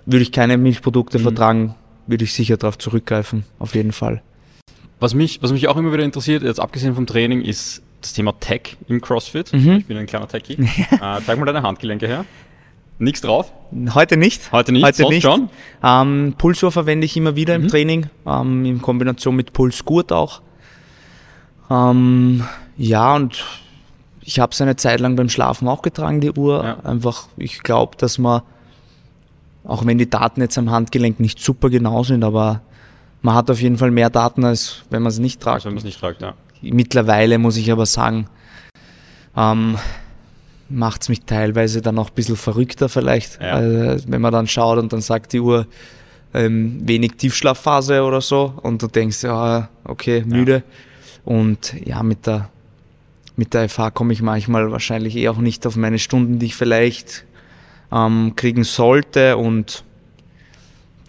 würde ich keine Milchprodukte Mhm. vertragen, würde ich sicher darauf zurückgreifen, auf jeden Fall. Was mich, was mich auch immer wieder interessiert, jetzt abgesehen vom Training, ist das Thema Tech im CrossFit. Mhm. Ich bin ein kleiner Techie. äh, zeig mal deine Handgelenke her. Nichts drauf. Heute nicht. Heute nicht, Heute sonst nicht. schon. Ähm, Pulsur verwende ich immer wieder Mhm. im Training, ähm, in Kombination mit Pulsgurt auch. Ähm, ja, und ich habe es eine Zeit lang beim Schlafen auch getragen, die Uhr. Ja. Einfach, ich glaube, dass man, auch wenn die Daten jetzt am Handgelenk nicht super genau sind, aber man hat auf jeden Fall mehr Daten, als wenn man es nicht tragt. Also wenn man es nicht tragt, ja. Mittlerweile muss ich aber sagen, ähm, macht es mich teilweise dann auch ein bisschen verrückter vielleicht, Ja. äh, wenn man dann schaut und dann sagt die Uhr ähm, wenig Tiefschlafphase oder so und du denkst, ja, okay, müde. Und ja, mit der, mit der FH komme ich manchmal wahrscheinlich eh auch nicht auf meine Stunden, die ich vielleicht ähm, kriegen sollte und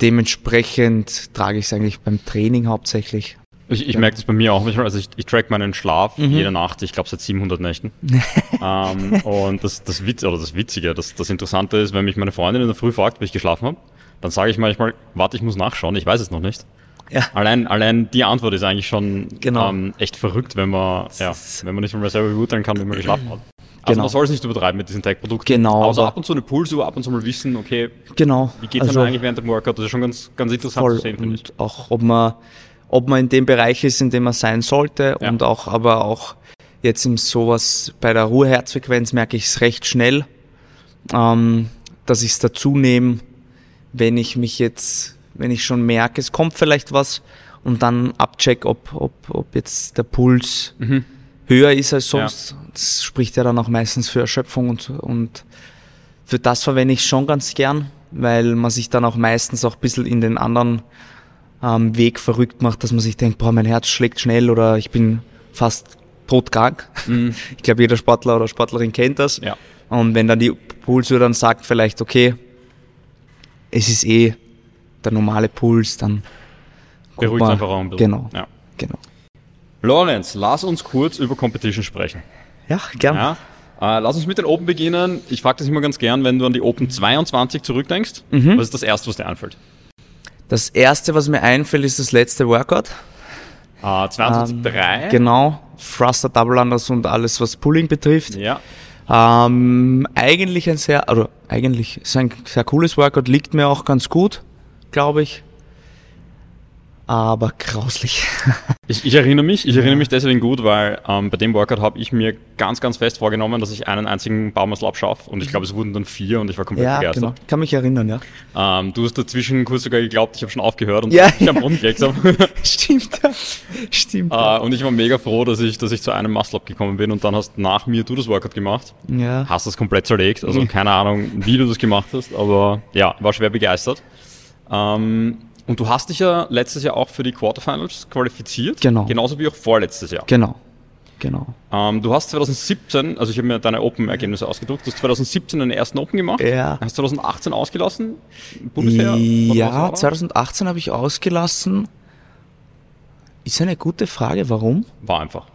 dementsprechend trage ich es eigentlich beim Training hauptsächlich. Ich, ich merke das bei mir auch manchmal. Also ich, ich track meinen Schlaf Mhm. jede Nacht, ich glaube seit 700 Nächten. ähm, und das, das, Witz, oder das Witzige, das, das Interessante ist, wenn mich meine Freundin in der Früh fragt, wie ich geschlafen habe, dann sage ich manchmal, warte, ich muss nachschauen, ich weiß es noch nicht. Ja. Allein, allein die Antwort ist eigentlich schon Genau. ähm, echt verrückt, wenn man, ja, wenn man nicht mir selber beurteilen kann, wie man geschlafen hat. Also Genau. man soll es nicht übertreiben mit diesen Tech-Produkten. Genau, Aber so aber- ab und zu eine Pulsuhr, ab und zu mal wissen, okay, Genau. wie geht es also, eigentlich während dem Workout? Das ist schon ganz, ganz interessant voll. zu sehen, finde ich. Und auch, ob man, ob man in dem Bereich ist, in dem man sein sollte Ja. und auch, aber auch jetzt im sowas bei der Ruheherzfrequenz merke ich es recht schnell, ähm, dass ich es dazu nehme, wenn ich mich jetzt, wenn ich schon merke, es kommt vielleicht was und dann abcheck, ob, ob, ob jetzt der Puls Mhm. höher ist als sonst. Das spricht ja dann auch meistens für Erschöpfung und, und für das verwende ich schon ganz gern, weil man sich dann auch meistens auch ein bisschen in den anderen ähm, Weg verrückt macht, dass man sich denkt, boah, mein Herz schlägt schnell oder ich bin fast todkrank. Ich glaube, jeder Sportler oder Sportlerin kennt das. Ja. Und wenn dann die Pulsuhr dann sagt vielleicht, okay, es ist eh der normale Puls, dann Beruhigt man- einfach auch ein bisschen. Genau, Ja. genau. Lorenz, lass uns kurz über Competition sprechen. Ja, gern. Ja? Äh, lass uns mit den Open beginnen. Ich frage das immer ganz gern, wenn du an die Open 22 zurückdenkst. Mhm. Was ist das Erste, was dir einfällt? Das erste, was mir einfällt, ist das letzte Workout. Äh, 22,3. Genau, Thruster, Double Unders und alles, was Pulling betrifft. Ja. Ähm, eigentlich ein sehr, also eigentlich ist ein sehr cooles Workout, liegt mir auch ganz gut, glaube ich. Aber grauslich. Ich, ich erinnere mich, ich erinnere mich deswegen gut, weil ähm, bei dem Workout habe ich mir ganz, ganz fest vorgenommen, dass ich einen einzigen Baumuscle abschaffe. Und ich glaube, es wurden dann vier und ich war komplett ja, begeistert. genau. Kann mich erinnern, ja. Ähm, du hast dazwischen kurz sogar geglaubt, ich habe schon aufgehört und Ja, ich am ja. Boden gelegt habe. Stimmt. Stimmt. Äh, und ich war mega froh, dass ich, dass ich zu einem Muscle-Up gekommen bin und dann hast nach mir du das Workout gemacht. ja. Hast das komplett zerlegt. Also keine Ahnung, wie du das gemacht hast, aber ja, war schwer begeistert. Ähm, und du hast dich ja letztes Jahr auch für die Quarterfinals qualifiziert. Genau. Genauso wie auch vorletztes Jahr. Genau. Genau. Ähm, du hast 2017, also ich habe mir deine Open-Ergebnisse ausgedruckt, du hast 2017 den ersten Open gemacht. Ja. Hast 2018 ausgelassen? Was Ja, war da? 2018 habe ich ausgelassen. Ist eine gute Frage, warum? War einfach.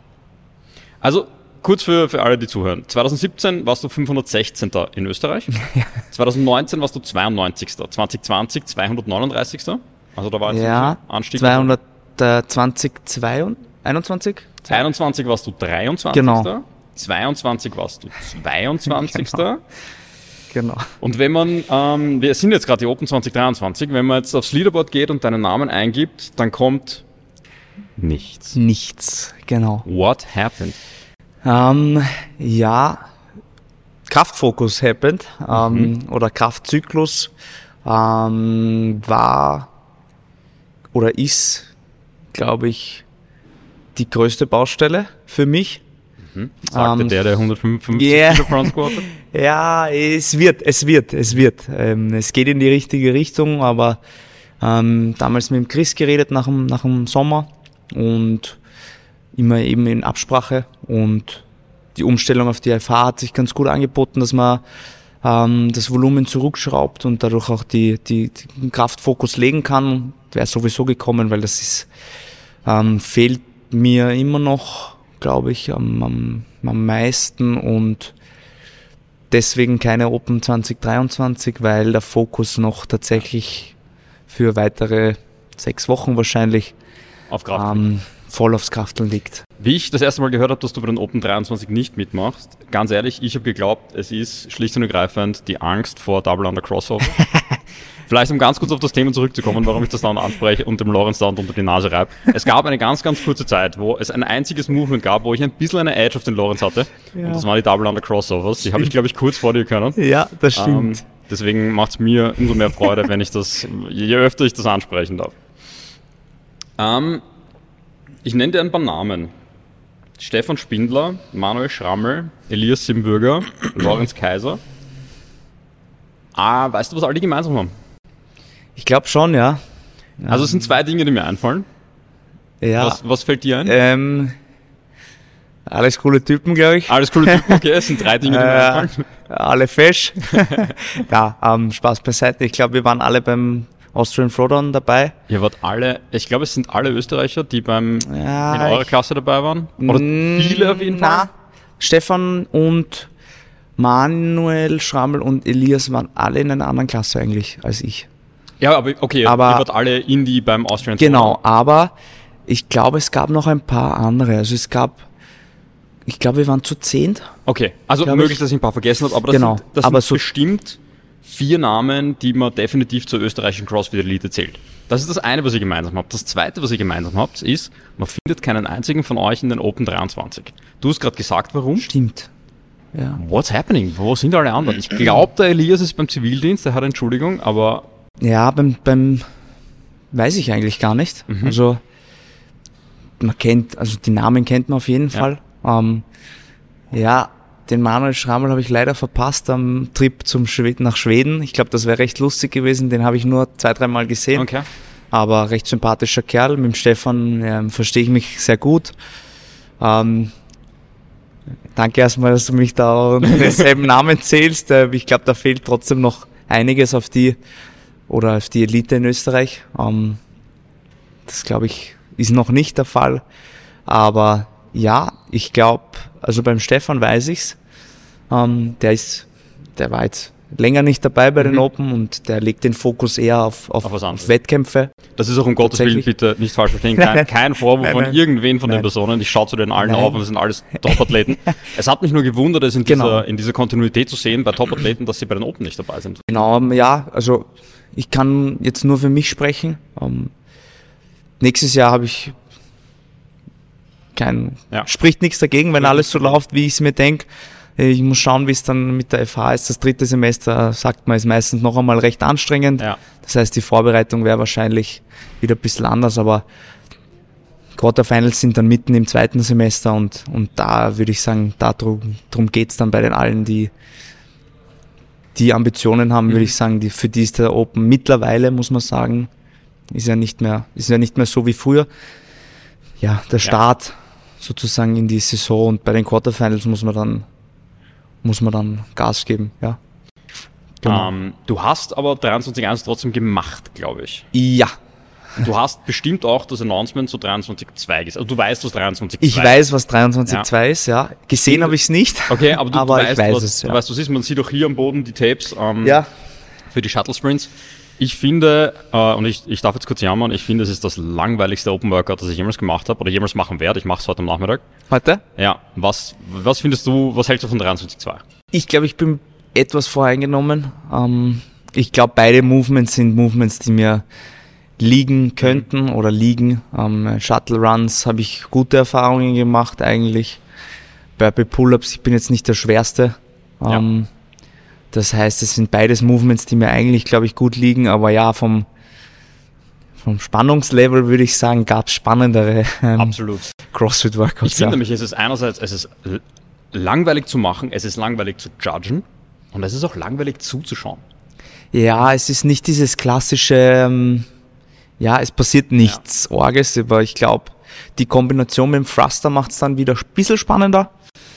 Also, kurz für, für alle, die zuhören. 2017 warst du 516. in Österreich. 2019 warst du 92. 2020 239. Also da war jetzt Ja, ein Anstieg. 220, 21? 21 warst du 23. Genau. 22 warst du 22. Genau. Genau. Und wenn man, ähm, wir sind jetzt gerade die Open 2023, wenn man jetzt aufs Leaderboard geht und deinen Namen eingibt, dann kommt nichts. Nichts, genau. What happened? Ähm, ja, Kraftfokus happened ähm, oder Kraftzyklus ähm, war oder ist, glaube ich, die größte Baustelle für mich. Sagte Ähm, der, der 155 yeah. Kilo Front Squat. Ja, es wird, es wird, es wird. Ähm, es geht in die richtige Richtung, aber ähm, damals mit dem Chris geredet nach dem, nach dem Sommer und immer eben in Absprache und die Umstellung auf die FH hat sich ganz gut angeboten, dass wir ähm, das Volumen zurückschraubt und dadurch auch die, die, den Kraftfokus legen kann, wäre sowieso gekommen, weil das ist, ähm, fehlt mir immer noch, glaube ich, am, am, am meisten und deswegen keine Open 2023, weil der Fokus noch tatsächlich für weitere sechs Wochen wahrscheinlich Auf ähm, voll aufs Krafteln liegt. Wie ich das erste Mal gehört habe, dass du bei den Open 23 nicht mitmachst, ganz ehrlich, ich habe geglaubt, es ist schlicht und ergreifend die Angst vor Double Under Crossover. Vielleicht um ganz kurz auf das Thema zurückzukommen, warum ich das dann anspreche und dem Lorenz dann unter die Nase reibe. Es gab eine ganz, ganz kurze Zeit, wo es ein einziges Movement gab, wo ich ein bisschen eine Edge auf den Lorenz hatte. Ja. Und das waren die Double Under Crossovers. Die habe ich, glaube ich, kurz vor dir können. Ja, das Ähm, deswegen macht es mir umso mehr Freude, wenn ich das, je öfter ich das ansprechen darf. Ähm, ich nenne dir ein paar Namen. Stefan Spindler, Manuel Schrammel, Elias Simbürger, Lorenz Kaiser. Ah, weißt du, was alle gemeinsam haben? Ich glaube schon, ja. Also es sind zwei Dinge, die mir einfallen. Ja. Was, was fällt dir ein? Ähm, alles coole Typen, glaube ich. Alles coole Typen, okay, es sind drei Dinge, die mir Äh, einfallen. alle fesch. ja, ähm, Spaß beiseite. Ich glaube, wir waren alle beim Austrian Throwdown dabei. Ihr wart alle, ich glaube, es sind alle Österreicher, die beim, Ja, in eurer Klasse dabei waren. Oder Mm, viele auf jeden Fall. Na, Stefan und Manuel Schrammel und Elias waren alle in einer anderen Klasse eigentlich als ich. Ja, aber okay, Aber- ihr wart alle Indie beim Austrian Genau, Throwdown. aber ich glaube, es gab noch ein paar andere. Also es gab, ich glaube, wir waren zu zehnt. Okay, also möglich, ich. dass ich ein paar vergessen habe, aber das Genau, sind, das aber sind so- bestimmt vier Namen, die man definitiv zur österreichischen CrossFit Elite zählt. Das ist das eine, was ihr gemeinsam habt. Das zweite, was ihr gemeinsam habt, ist, man findet keinen einzigen von euch in den Open 23. Du hast gerade gesagt, warum? Stimmt. Ja. What's happening? Wo sind alle anderen? Ich glaube, der Elias ist beim Zivildienst, der hat Entschuldigung, aber Ja, beim, beim weiß ich eigentlich gar nicht. Mhm. Also man kennt, also die Namen kennt man auf jeden Ja. Fall. Ähm, ja, den Manuel Schrammel habe ich leider verpasst am Trip zum Schwed nach Schweden. Ich glaube, das wäre recht lustig gewesen. Den habe ich nur zwei, dreimal gesehen. okay. Aber recht sympathischer Kerl. Mit dem Stefan ähm, verstehe ich mich sehr gut. Ähm, danke erstmal, dass du mich da unter denselben Namen zählst. Äh, ich glaube, da fehlt trotzdem noch einiges auf die oder auf die Elite in Österreich. Ähm, das glaube ich ist noch nicht der Fall. Aber ja, ich glaube, also beim Stefan weiß ich's. Ähm, der ist, der war jetzt länger nicht dabei bei den Mhm. Open und der legt den Fokus eher auf, auf, Auf auf Wettkämpfe. Das ist auch um Gottes Willen bitte nicht falsch verstehen. Kein, nein. kein Vorwurf Nein, von nein. irgendwen von den. Personen. Ich schaue zu den allen auf und es sind alles Top-Athleten. es hat mich nur gewundert, es in, Genau. dieser, in dieser Kontinuität zu sehen bei Top-Athleten, dass sie bei den Open nicht dabei sind. Genau, ähm, ja, also ich kann jetzt nur für mich sprechen. Ähm, nächstes Jahr habe ich kein, Ja. spricht nichts dagegen, wenn alles so läuft, wie ich es mir denke. Ich muss schauen, wie es dann mit der FH ist. Das dritte Semester, sagt man, ist meistens noch einmal recht anstrengend. Ja. Das heißt, die Vorbereitung wäre wahrscheinlich wieder ein bisschen anders, aber Quarterfinals sind dann mitten im zweiten Semester und, und da würde ich sagen, darum drum geht's dann bei den allen, die die Ambitionen haben, Mhm. würde ich sagen, die, für die ist der Open mittlerweile, muss man sagen, ist ja nicht mehr, ist ja nicht mehr so wie früher. Ja, der Start sozusagen in die Saison und bei den Quarterfinals muss man dann, muss man dann Gas geben, ja. Genau. Ähm, du hast aber 23.1 trotzdem gemacht, glaube ich. ja, du hast bestimmt auch das Announcement zu 23.2 gesehen. Also du weißt, was 23.2 ich weiß, was 23.2 ist, ja. Gesehen habe ich es nicht. Okay, aber du, Aber du ich weißt, weiß was, es, ja. du weißt, was ist. Man sieht auch hier am Boden die Tapes ähm, Ja, für die Shuttle Sprints. Ich finde, äh, und ich, ich darf jetzt kurz jammern, ich finde, es ist das langweiligste Open Workout, das ich jemals gemacht habe oder jemals machen werde. Ich mache es heute am Nachmittag. heute? Ja, was, was findest du, was hältst du von 23.2? Ich glaube, ich bin etwas voreingenommen. Ähm, ich glaube, beide Movements sind Movements, die mir liegen könnten oder liegen. Ähm, Shuttle Runs habe ich gute Erfahrungen gemacht eigentlich. Burpee Pull-Ups, ich bin jetzt nicht der Schwerste. Ja. Das heißt, es sind beides Movements, die mir eigentlich, glaube ich, gut liegen. Aber ja, vom, vom Spannungslevel würde ich sagen, gab es spannendere ähm, Absolut. Ich CrossFit-Workouts. finde Ja. nämlich, es ist einerseits, es ist langweilig zu machen, es ist langweilig zu judgen und es ist auch langweilig zuzuschauen. Ja, es ist nicht dieses klassische, ähm, ja, es passiert nichts Orges, aber ich glaube, die Kombination mit dem Thruster macht es dann wieder ein bisschen spannender.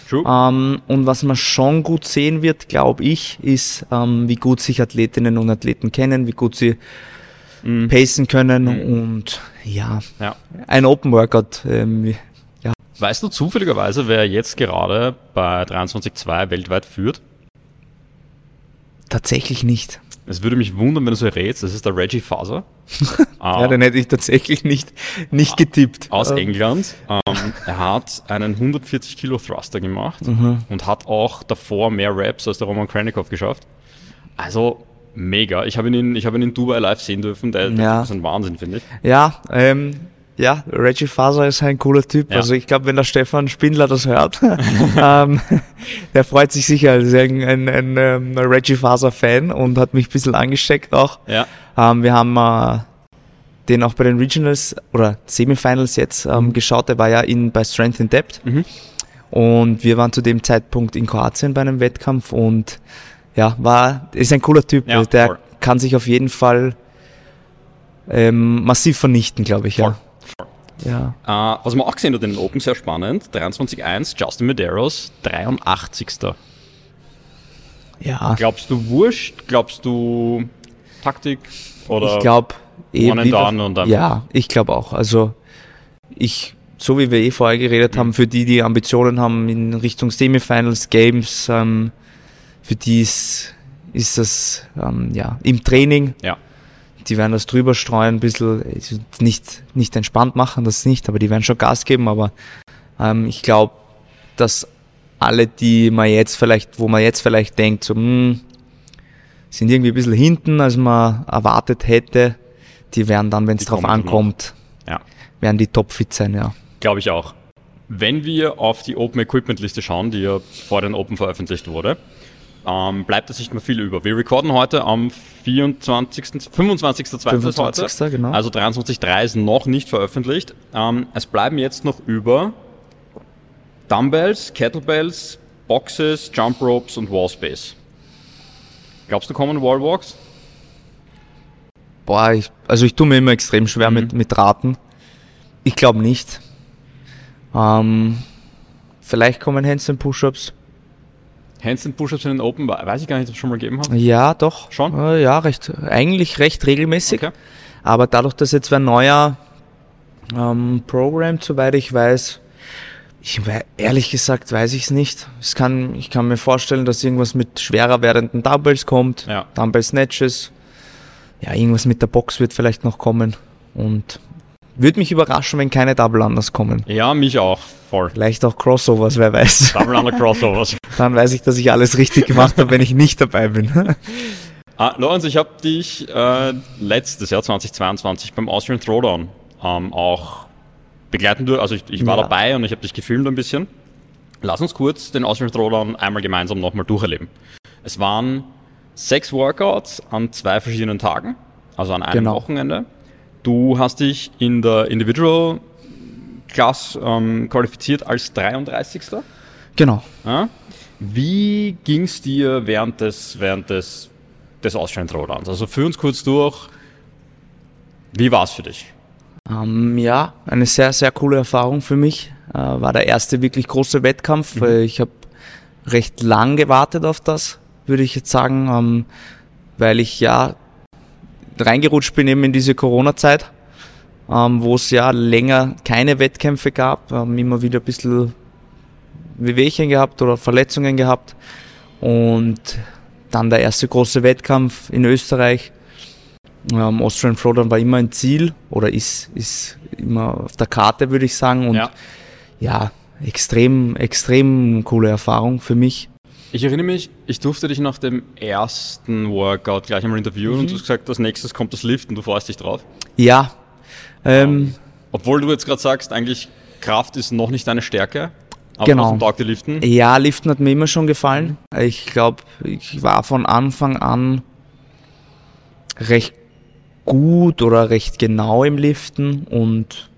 True. Ähm, und was man schon gut sehen wird, glaube ich, ist, ähm, wie gut sich Athletinnen und Athleten kennen, wie gut sie Mhm. pacen können und ja, Ja. ein Open Workout. Ähm, ja. Weißt du zufälligerweise, wer jetzt gerade bei 23.2 weltweit führt? Tatsächlich nicht. Es würde mich wundern, wenn du so rätst. Das ist der Reggie Faser. Ah, Ja, den hätte ich tatsächlich nicht, nicht getippt. aus Ähm, England. Ähm, er hat einen 140 Kilo Thruster gemacht Mhm. und hat auch davor mehr Raps als der Roman Krennikov geschafft. Also mega. Ich habe ihn, in, ich habe ihn in Dubai live sehen dürfen. Der, der Ja. Ist ein Wahnsinn, finde ich. Ja, ähm, ja, Reggie Faser ist ein cooler Typ. Ja. Also ich glaube, wenn der Stefan Spindler das hört, ähm, der freut sich sicher. Er ist ein, ein, ein, ähm, Reggie Faser-Fan und hat mich ein bisschen angesteckt auch. Ja. Ähm, wir haben äh, den auch bei den Regionals oder Semifinals jetzt ähm, geschaut. Der war ja in, bei Strength in Depth. Mhm. Und wir waren zu dem Zeitpunkt in Kroatien bei einem Wettkampf und ja, war, ist ein cooler Typ. Ja, der voll. kann sich auf jeden Fall ähm, massiv vernichten, glaube ich. Voll. ja. Äh, was man auch gesehen hat in den Open, sehr spannend. 23.1, Justin Medeiros, 83. Ja, Glaubst du Wurscht? Glaubst du Taktik? Oder ich glaube eh. one and und ja, ich glaube auch. Also ich, so wie wir eh vorher geredet Mhm. haben, für die, die Ambitionen haben in Richtung Semifinals, Games, ähm, für die ist, ist das ähm, ja im Training. Ja. Die werden das drüber streuen, ein bisschen nicht, nicht entspannt machen, das nicht, aber die werden schon Gas geben. Aber ähm, ich glaube, dass alle, die man jetzt vielleicht, wo man jetzt vielleicht denkt, so, hm, sind irgendwie ein bisschen hinten, als man erwartet hätte, die werden dann, wenn es drauf dann ankommt, Ja. werden die topfit sein, ja. Glaube ich auch. Wenn wir auf die Open Equipment Liste schauen, die ja vor den Open veröffentlicht wurde, ähm, bleibt es nicht mehr viel über. Wir recorden heute am 24., 25.02. ist heute. 25. genau. Also 23.3 ist noch nicht veröffentlicht. Ähm, es bleiben jetzt noch über Dumbbells, Kettlebells, Boxes, Jump Ropes und Wallspace. Glaubst du, kommen Wallwalks? Boah, ich, also ich tue mir immer extrem schwer Mhm. mit, mit Raten. Ich glaube nicht. Ähm, vielleicht kommen Handstand Push-Ups. Handstand Push-Ups in den Open, weiß ich gar nicht, ob es schon mal gegeben hat. Ja, doch. Schon? Äh, ja, recht, eigentlich recht regelmäßig. Okay. Aber dadurch, dass jetzt ein neuer ähm, Programm, soweit ich weiß, ich ehrlich gesagt weiß ich es nicht. Es kann, ich kann mir vorstellen, dass irgendwas mit schwerer werdenden Dumbbells kommt, Ja. Dumbbell Snatches. Ja, irgendwas mit der Box wird vielleicht noch kommen. Und würde mich überraschen, wenn keine Double Unders kommen. Ja, mich auch. Voll. Vielleicht auch Crossovers, wer weiß. Double Under Crossovers. Dann weiß ich, dass ich alles richtig gemacht habe, wenn ich nicht dabei bin. Ah, Lorenz, ich habe dich äh, letztes Jahr 2022 beim Austrian Throwdown ähm, auch begleiten dürfen. Also ich, ich war Ja. dabei und ich habe dich gefilmt ein bisschen. Lass uns kurz den Austrian Throwdown einmal gemeinsam nochmal durcherleben. Es waren sechs Workouts an zwei verschiedenen Tagen, also an einem Genau. Wochenende. Du hast dich in der Individual Class ähm, qualifiziert als 33. genau. Ja? Wie ging es dir während des, während des, des Throwdowns? Also führ uns kurz durch. Wie war es für dich? Ähm, ja, eine sehr, sehr coole Erfahrung für mich. Äh, war der erste wirklich große Wettkampf. weil Ich habe recht lang gewartet auf das, würde ich jetzt sagen, ähm, weil ich ja reingerutscht bin eben in diese Corona-Zeit, ähm, wo es ja länger keine Wettkämpfe gab, ähm, immer wieder ein bisschen Wehwehchen gehabt oder Verletzungen gehabt und dann der erste große Wettkampf in Österreich. Ähm, Austrian Throwdown war immer ein Ziel oder ist, ist immer auf der Karte, würde ich sagen. Und Ja. ja, extrem, extrem coole Erfahrung für mich. Ich erinnere mich, ich durfte dich nach dem ersten Workout gleich einmal interviewen und du hast gesagt, als nächstes kommt das Lift und du freust dich drauf. Ja, ähm, Obwohl du jetzt gerade sagst, eigentlich Kraft ist noch nicht deine Stärke. Aber Genau. trotzdem taugt dir Liften. ja, Liften hat mir immer schon gefallen. Ich glaube, ich war von Anfang an recht gut oder recht genau im Liften und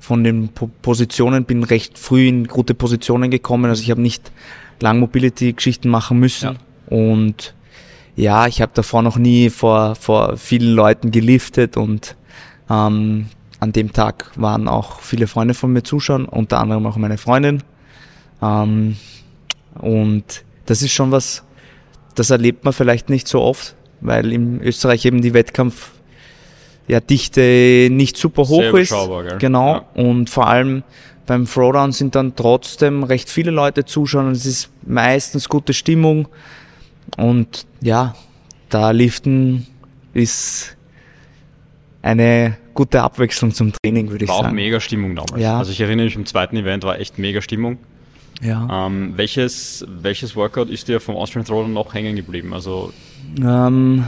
von den po Positionen bin recht früh in gute Positionen gekommen. Also ich habe nicht lang Mobility-Geschichten machen müssen. Und ja, ich habe davor noch nie vor, vor vielen Leuten geliftet und ähm, an dem Tag waren auch viele Freunde von mir zuschauen, unter anderem auch meine Freundin. Ähm, Und das ist schon was, das erlebt man vielleicht nicht so oft, weil in Österreich eben die Wettkampf ja, Dichte nicht super hoch ist. gell? Genau. Ja. Und vor allem beim Throwdown sind dann trotzdem recht viele Leute zuschauen und es ist meistens gute Stimmung. Und ja, da Liften ist eine gute Abwechslung zum Training, würde ich War auch sagen. mega Stimmung damals. Ja. Also ich erinnere mich, im zweiten Event war echt mega Stimmung. Ja. Ähm, welches, welches Workout ist dir vom Austrian Throwdown noch hängen geblieben? Also Ähm,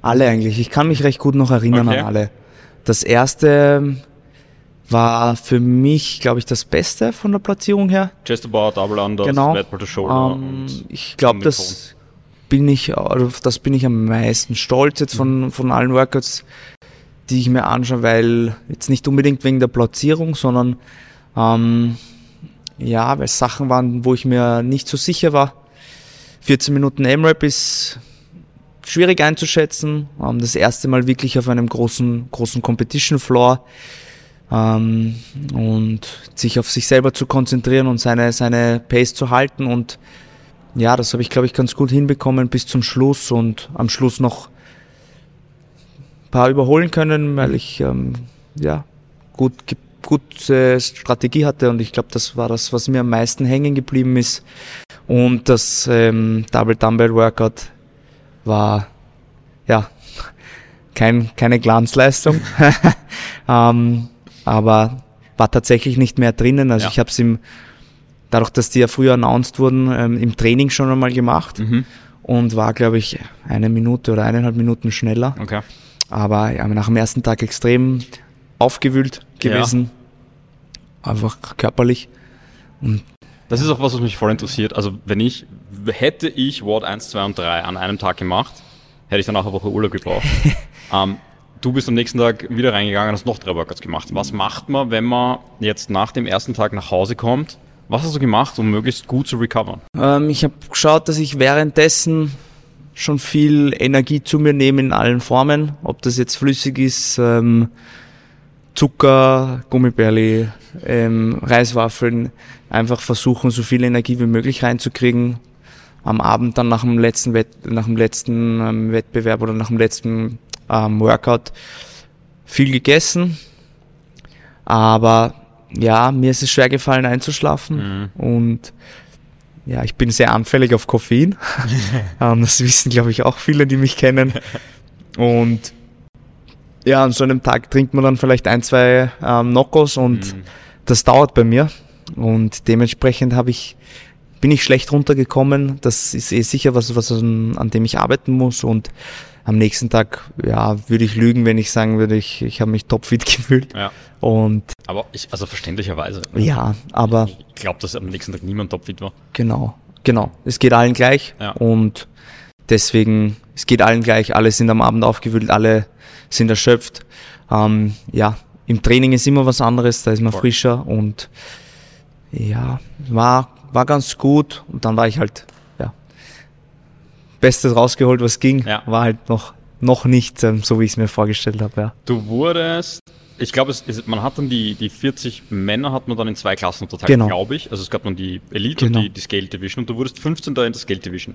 alle eigentlich. Ich kann mich recht gut noch erinnern Okay. an alle. Das erste war für mich, glaube ich, das Beste von der Platzierung her. To Bar, Double Under, Genau. Shoulder Ähm, ich glaube, das bin ich, also auf das bin ich am meisten stolz jetzt Mhm. von, von allen Workouts, die ich mir anschaue, weil jetzt nicht unbedingt wegen der Platzierung, sondern ähm, ja, weil es Sachen waren, wo ich mir nicht so sicher war. 14 Minuten M-Rap ist schwierig einzuschätzen. Ähm, das erste Mal wirklich auf einem großen, großen Competition Floor ähm, und sich auf sich selber zu konzentrieren und seine, seine Pace zu halten. Und ja, das habe ich, glaube ich, ganz gut hinbekommen bis zum Schluss und am Schluss noch ein paar überholen können, weil ich ähm, ja gut gute Strategie hatte. Und ich glaube, das war das, was mir am meisten hängen geblieben ist. Und das ähm, Double Dumbbell Workout war ja kein, keine Glanzleistung, ähm, aber war tatsächlich nicht mehr drinnen. Also Ja. ich habe es im dadurch, dass die ja früher announced wurden, ähm, im Training schon einmal gemacht Mhm. und war, glaube ich, eine Minute oder eineinhalb Minuten schneller. Okay. Aber ja, nach dem ersten Tag extrem aufgewühlt gewesen. Einfach körperlich. Das ist auch was, was mich voll interessiert. Also wenn ich, hätte ich Ward 1, 2 und 3 an einem Tag gemacht, hätte ich danach eine Woche Urlaub gebraucht. ähm, du bist am nächsten Tag wieder reingegangen und hast noch drei Workouts gemacht. Was macht man, wenn man jetzt nach dem ersten Tag nach Hause kommt? Was hast du gemacht, um möglichst gut zu recovern? Ähm, ich habe geschaut, dass ich währenddessen schon viel Energie zu mir nehme in allen Formen. Ob das jetzt flüssig ist, ähm, Zucker, Gummibärli, ähm, Reiswaffeln. Einfach versuchen, so viel Energie wie möglich reinzukriegen. Am Abend dann nach dem letzten, Wett nach dem letzten ähm, Wettbewerb oder nach dem letzten ähm, Workout viel gegessen. Aber ja, mir ist es schwer gefallen einzuschlafen und ja, ich bin sehr anfällig auf Koffein. ähm, das wissen, glaube ich, auch viele, die mich kennen. Und ja, an so einem Tag trinkt man dann vielleicht ein, zwei ähm, Knockos und das dauert bei mir. Und dementsprechend habe ich, bin ich schlecht runtergekommen. Das ist eh sicher was, was an, an dem ich arbeiten muss. Und am nächsten Tag, ja, würde ich lügen, wenn ich sagen würde, ich, ich habe mich topfit gefühlt. Ja. Und Aber ich, also verständlicherweise. ja, aber Ich glaube, dass am nächsten Tag niemand topfit war. Genau, genau. Es geht allen gleich Ja. und deswegen, es geht allen gleich, alle sind am Abend aufgewühlt, alle sind erschöpft. Ähm, ja, im Training ist immer was anderes, da ist man Voll. frischer und ja, war, war ganz gut und dann war ich halt, Bestes rausgeholt, was ging, Ja. war halt noch, noch nicht ähm, so, wie ich es mir vorgestellt habe, ja. Du wurdest, ich glaube, es, es, man hat dann die, die 40 Männer hat man dann in zwei Klassen unterteilt, Genau. glaube ich. Also es gab dann die Elite Genau. und die, die Scale Division und du wurdest 15. in der Scale Division.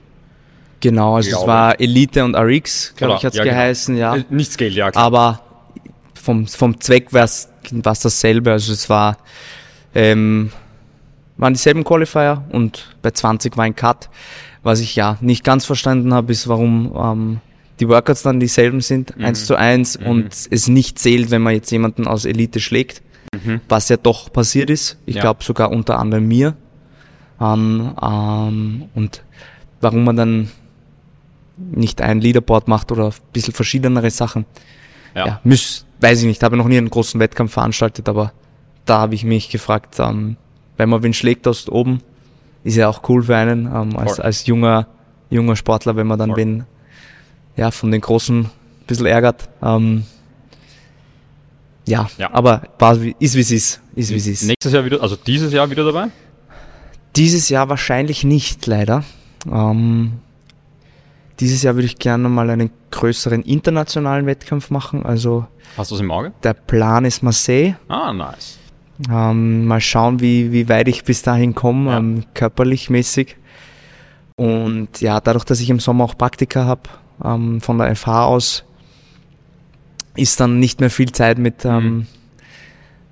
Genau, also es Glaube war Elite und RX, glaube ich, hat's ja, genau. geheißen, ja. Äh, nicht Scale, ja klar. Aber vom, vom Zweck war es dasselbe. Also es war, ähm, waren dieselben Qualifier und bei 20 war ein Cut. Was ich ja nicht ganz verstanden habe, ist, warum ähm, die Workouts dann dieselben sind, Mhm. eins zu eins und es nicht zählt, wenn man jetzt jemanden aus Elite schlägt, was ja doch passiert ist. Ich Mhm. Ja. glaube sogar unter anderem mir. Ähm, ähm, und warum man dann nicht ein Leaderboard macht oder ein bisschen verschiedenere Sachen ja. ja, müß, weiß ich nicht, habe noch nie einen großen Wettkampf veranstaltet, aber da habe ich mich gefragt, ähm, wenn man wen schlägt aus oben, ist ja auch cool für einen, ähm, als, als junger, junger Sportler, wenn man dann Voll. wen, ja, von den Großen ein bisschen ärgert. Ähm, ja, Ja. aber war, ist wie es ist, ist wie es ist. Nächstes Jahr wieder, also dieses Jahr wieder dabei? Dieses Jahr wahrscheinlich nicht, leider. Ähm, dieses Jahr würde ich gerne mal einen größeren internationalen Wettkampf machen, also Hast du es im Auge? der Plan ist Marseille. Ah, nice. Ähm, mal schauen, wie, wie weit ich bis dahin komme, Ja. ähm, körperlich mäßig. Und ja, dadurch, dass ich im Sommer auch Praktika habe, ähm, von der FH aus, ist dann nicht mehr viel Zeit mit, ähm, Mhm.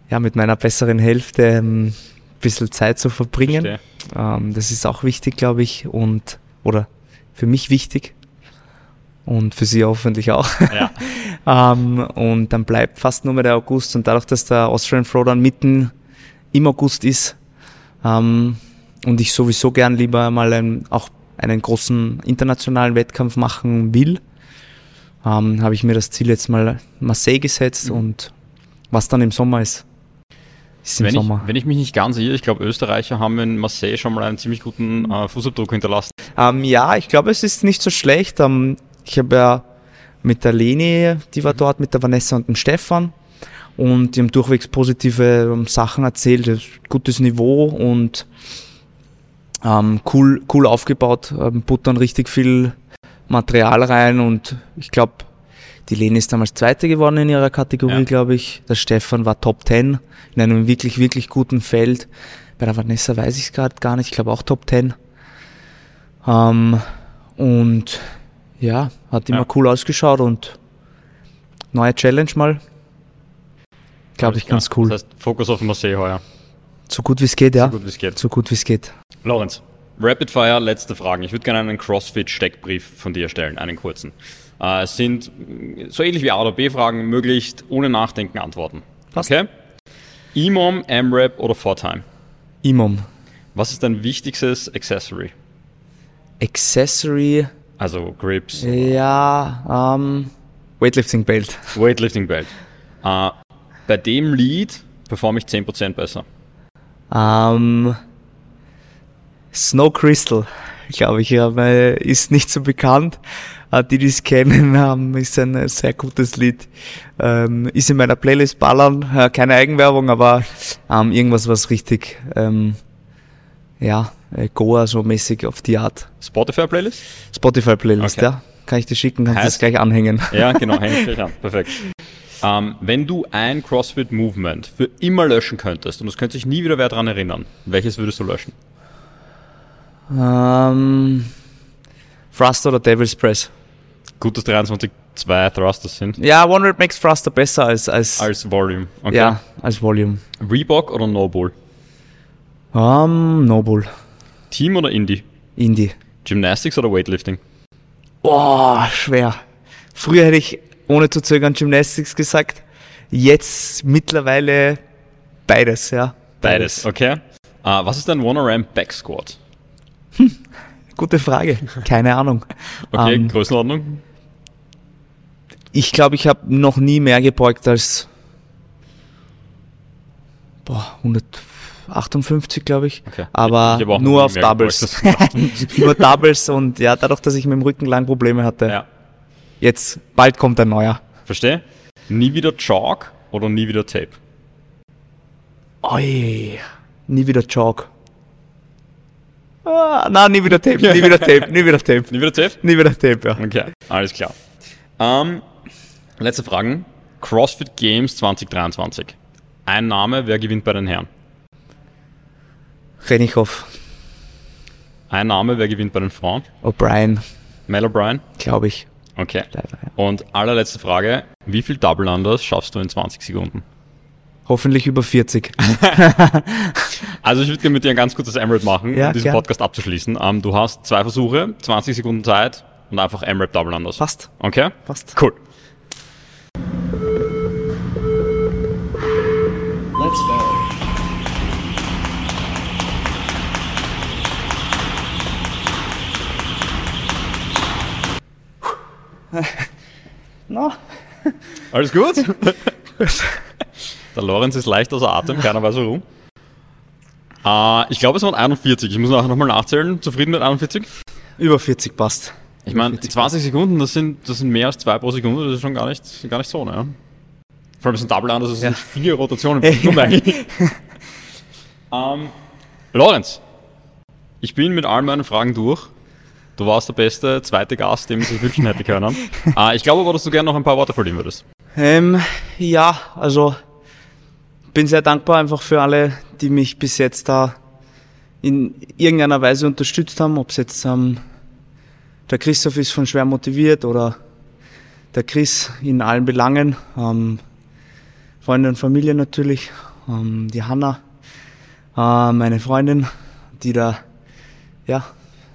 ja, mit meiner besseren Hälfte ähm, ein bisschen Zeit zu verbringen. Ähm, das ist auch wichtig, glaube ich, und oder für mich wichtig und für Sie hoffentlich auch. Ja. ähm, und dann bleibt fast nur mehr der August und dadurch, dass der Austrian Flow dann mitten im August ist ähm, und ich sowieso gern lieber mal einen, auch einen großen internationalen Wettkampf machen will, ähm, habe ich mir das Ziel jetzt mal Marseille gesetzt Mhm. und was dann im Sommer ist, ist im Wenn ich, Sommer. wenn ich mich nicht ganz irre, ich glaube, Österreicher haben in Marseille schon mal einen ziemlich guten äh, Fußabdruck hinterlassen. Ähm, ja, ich glaube, es ist nicht so schlecht. Ähm, ich habe ja mit der Leni, die war dort, mit der Vanessa und dem Stefan. Und die haben durchwegs positive ähm, Sachen erzählt, ist gutes Niveau und ähm, cool, cool aufgebaut, ähm, buttern richtig viel Material rein und ich glaube, die Leni ist damals Zweite geworden in ihrer Kategorie, Ja. glaube ich. Der Stefan war Top 10 in einem wirklich, wirklich guten Feld. Bei der Vanessa weiß ich es gerade gar nicht, ich glaube auch Top 10. Ähm, und ja, hat immer Ja. cool ausgeschaut und neue Challenge mal. Glaube ich ganz cool. Das heißt, Fokus auf Marseille heuer. So gut wie es geht, ja. So gut wie es geht. So gut wie es geht. Lorenz, Rapid Fire, letzte Fragen. Ich würde gerne einen CrossFit-Steckbrief von dir stellen, einen kurzen. Äh, es sind mh, so ähnlich wie A oder B-Fragen, möglichst ohne Nachdenken antworten. Passt. Okay? EMOM, AMRAP oder Fortime? Imom. Was ist dein wichtigstes Accessory? Accessory, Also Grips, ja, ähm, Weightlifting Belt. Weightlifting Belt. Äh, bei dem Lied performe ich 10% besser. Ähm, Snow Crystal, glaube ich, ja, weil ist nicht so bekannt. Äh, Die, die es kennen, ist ein sehr gutes Lied. Ähm, ist in meiner Playlist ballern, äh, keine Eigenwerbung, aber ähm, irgendwas, was richtig, ähm, ja, äh, Goa so mäßig auf die Art. Spotify-Playlist? Spotify Playlist, Okay. ja. Kann ich dir schicken, kannst du das gleich anhängen. Ja, genau, hänge ich gleich an. Perfekt. Ähm, wenn du ein CrossFit-Movement für immer löschen könntest und es könnte sich nie wieder wer daran erinnern, welches würdest du löschen? Ähm, Thruster oder Devil's Press? Gut, dass 23 zwei Thrusters sind. Ja, One Rep makes Thruster besser als, als, Als Volume. Okay. ja, als Volume. Reebok oder Noble? Ähm, Noble. Team oder Indie? Indie. Gymnastics oder Weightlifting? Boah, schwer. Früher hätte ich ohne zu zögern Gymnastics gesagt. Jetzt mittlerweile beides, ja. Beides. Okay. Äh, was ist dein One-Ramp Back Squat? Gute Frage. Keine Ahnung. Okay, Ähm, Größenordnung? ich glaube, ich habe noch nie mehr gebeugt als boah, 158, glaube ich. Okay. Aber, Ich nur auf Doubles. nur Doubles und ja, dadurch, dass ich mit dem Rücken lang Probleme hatte. ja. Jetzt, bald kommt ein neuer. Verstehe? Nie wieder Chalk oder nie wieder Tape? Oi, nie wieder Jog. Ah, na, nie wieder Tape, nie wieder Tape, nie wieder Tape. Nie wieder Tape? Nie wieder Tape, ja. Okay, alles klar. Ähm, letzte Fragen. CrossFit Games 2023. Ein Name, wer gewinnt bei den Herren? Renichow, Ein Name, wer gewinnt bei den Frauen? O'Brien, Mel O'Brien? glaube ich. Okay. Leider, ja. Und allerletzte Frage. Wie viel Double Unders schaffst du in 20 Sekunden? Hoffentlich über 40. Also ich würde gerne mit dir ein ganz kurzes MRAP machen, Ja, um diesen gern. Podcast abzuschließen. Ähm, du hast zwei Versuche, 20 Sekunden Zeit und einfach MRAP Double Unders. Passt, Okay? passt. Cool. Let's go. No. Alles gut? Der Lorenz ist leicht außer Atem, keiner weiß warum. Äh, ich glaube, es waren 41. Ich muss nachher nochmal nachzählen. Zufrieden mit 41? Über 40 passt. Ich meine, 40 20 Sekunden, das sind, das sind mehr als zwei pro Sekunde. Das ist schon gar nicht, gar nicht so, ne? Vor allem ist ein Double Under, das sind Ja. vier Rotationen. Nur eigentlich. ähm, Lorenz, ich bin mit allen meinen Fragen durch. Du warst der beste zweite Gast, den ich sich wünschen hätte können. äh, ich glaube aber, dass du gerne noch ein paar Worte verlieren würdest. Ähm, ja, also bin sehr dankbar einfach für alle, die mich bis jetzt da in irgendeiner Weise unterstützt haben, ob es jetzt ähm, der Christoph ist von schwer motiviert oder der Chris in allen Belangen, ähm, Freunde und Familie natürlich, ähm, die Hanna, äh, meine Freundin, die da ja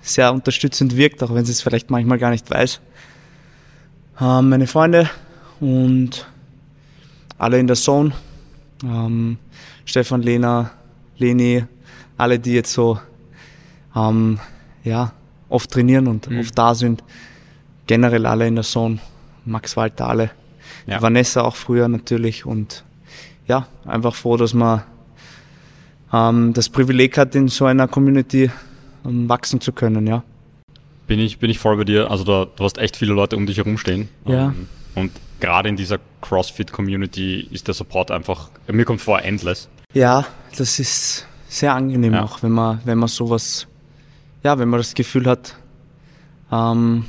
sehr unterstützend wirkt, auch wenn sie es vielleicht manchmal gar nicht weiß. Äh, meine Freunde und alle in der Zone, ähm, Stefan, Lena, Leni, alle, die jetzt so ähm, ja, oft trainieren und mhm. oft da sind. Generell alle in der Zone. Max Walter, alle. Ja. Vanessa auch früher natürlich. Und ja, einfach froh, dass man ähm, das Privileg hat, in so einer Community wachsen zu können, ja. Bin ich, bin ich voll bei dir. Also da, du hast echt viele Leute um dich herum stehen. Ja. Ähm, und gerade in dieser CrossFit-Community ist der Support einfach, mir kommt vor, endless. Ja, das ist sehr angenehm ja. auch, wenn man, wenn man sowas, ja, wenn man das Gefühl hat, ähm,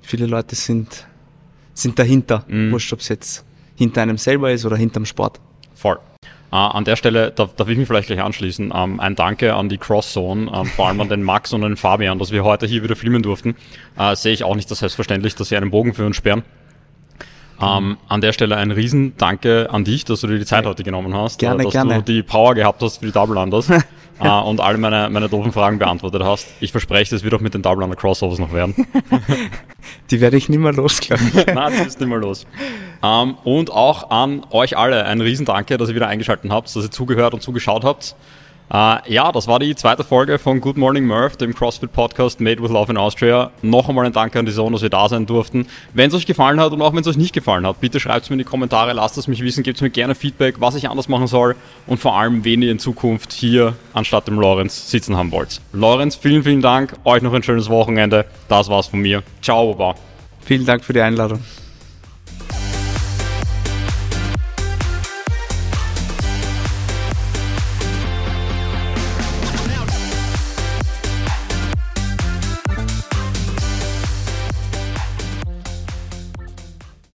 viele Leute sind, sind dahinter, mhm. wurscht, ob es jetzt hinter einem selber ist oder hinterm Sport. Voll. Uh, an der Stelle darf, darf, ich mich vielleicht gleich anschließen. Um, ähm, ein Danke an die Cross-Zone, um, ähm, vor allem an den Max und den Fabian, dass wir heute hier wieder filmen durften. Uh, sehe ich auch nicht das selbstverständlich, dass sie einen Bogen für uns sperren. Ähm, an der Stelle ein Riesendanke an dich, dass du dir die Zeit heute genommen hast, gerne, dass gerne. du die Power gehabt hast für die Double Unders äh, und alle meine, meine doofen Fragen beantwortet hast. Ich verspreche, es wird auch mit den Double Under Crossovers noch werden. die werde ich nicht mehr los, glaube ich. Nein, die ist nicht mehr los. Ähm, und auch an euch alle ein Riesendanke, dass ihr wieder eingeschaltet habt, dass ihr zugehört und zugeschaut habt. Uh, ja, das war die zweite Folge von Good Morning Murph, dem CrossFit Podcast Made with Love in Austria. Noch einmal ein Danke an die Zone, dass wir da sein durften. Wenn es euch gefallen hat und auch wenn es euch nicht gefallen hat, bitte schreibt es mir in die Kommentare, lasst es mich wissen, gebt mir gerne Feedback, was ich anders machen soll und vor allem, wen ihr in Zukunft hier anstatt dem Lorenz sitzen haben wollt. Lorenz, vielen, vielen Dank. Euch noch ein schönes Wochenende. Das war's von mir. Ciao, Baba. Vielen Dank für die Einladung.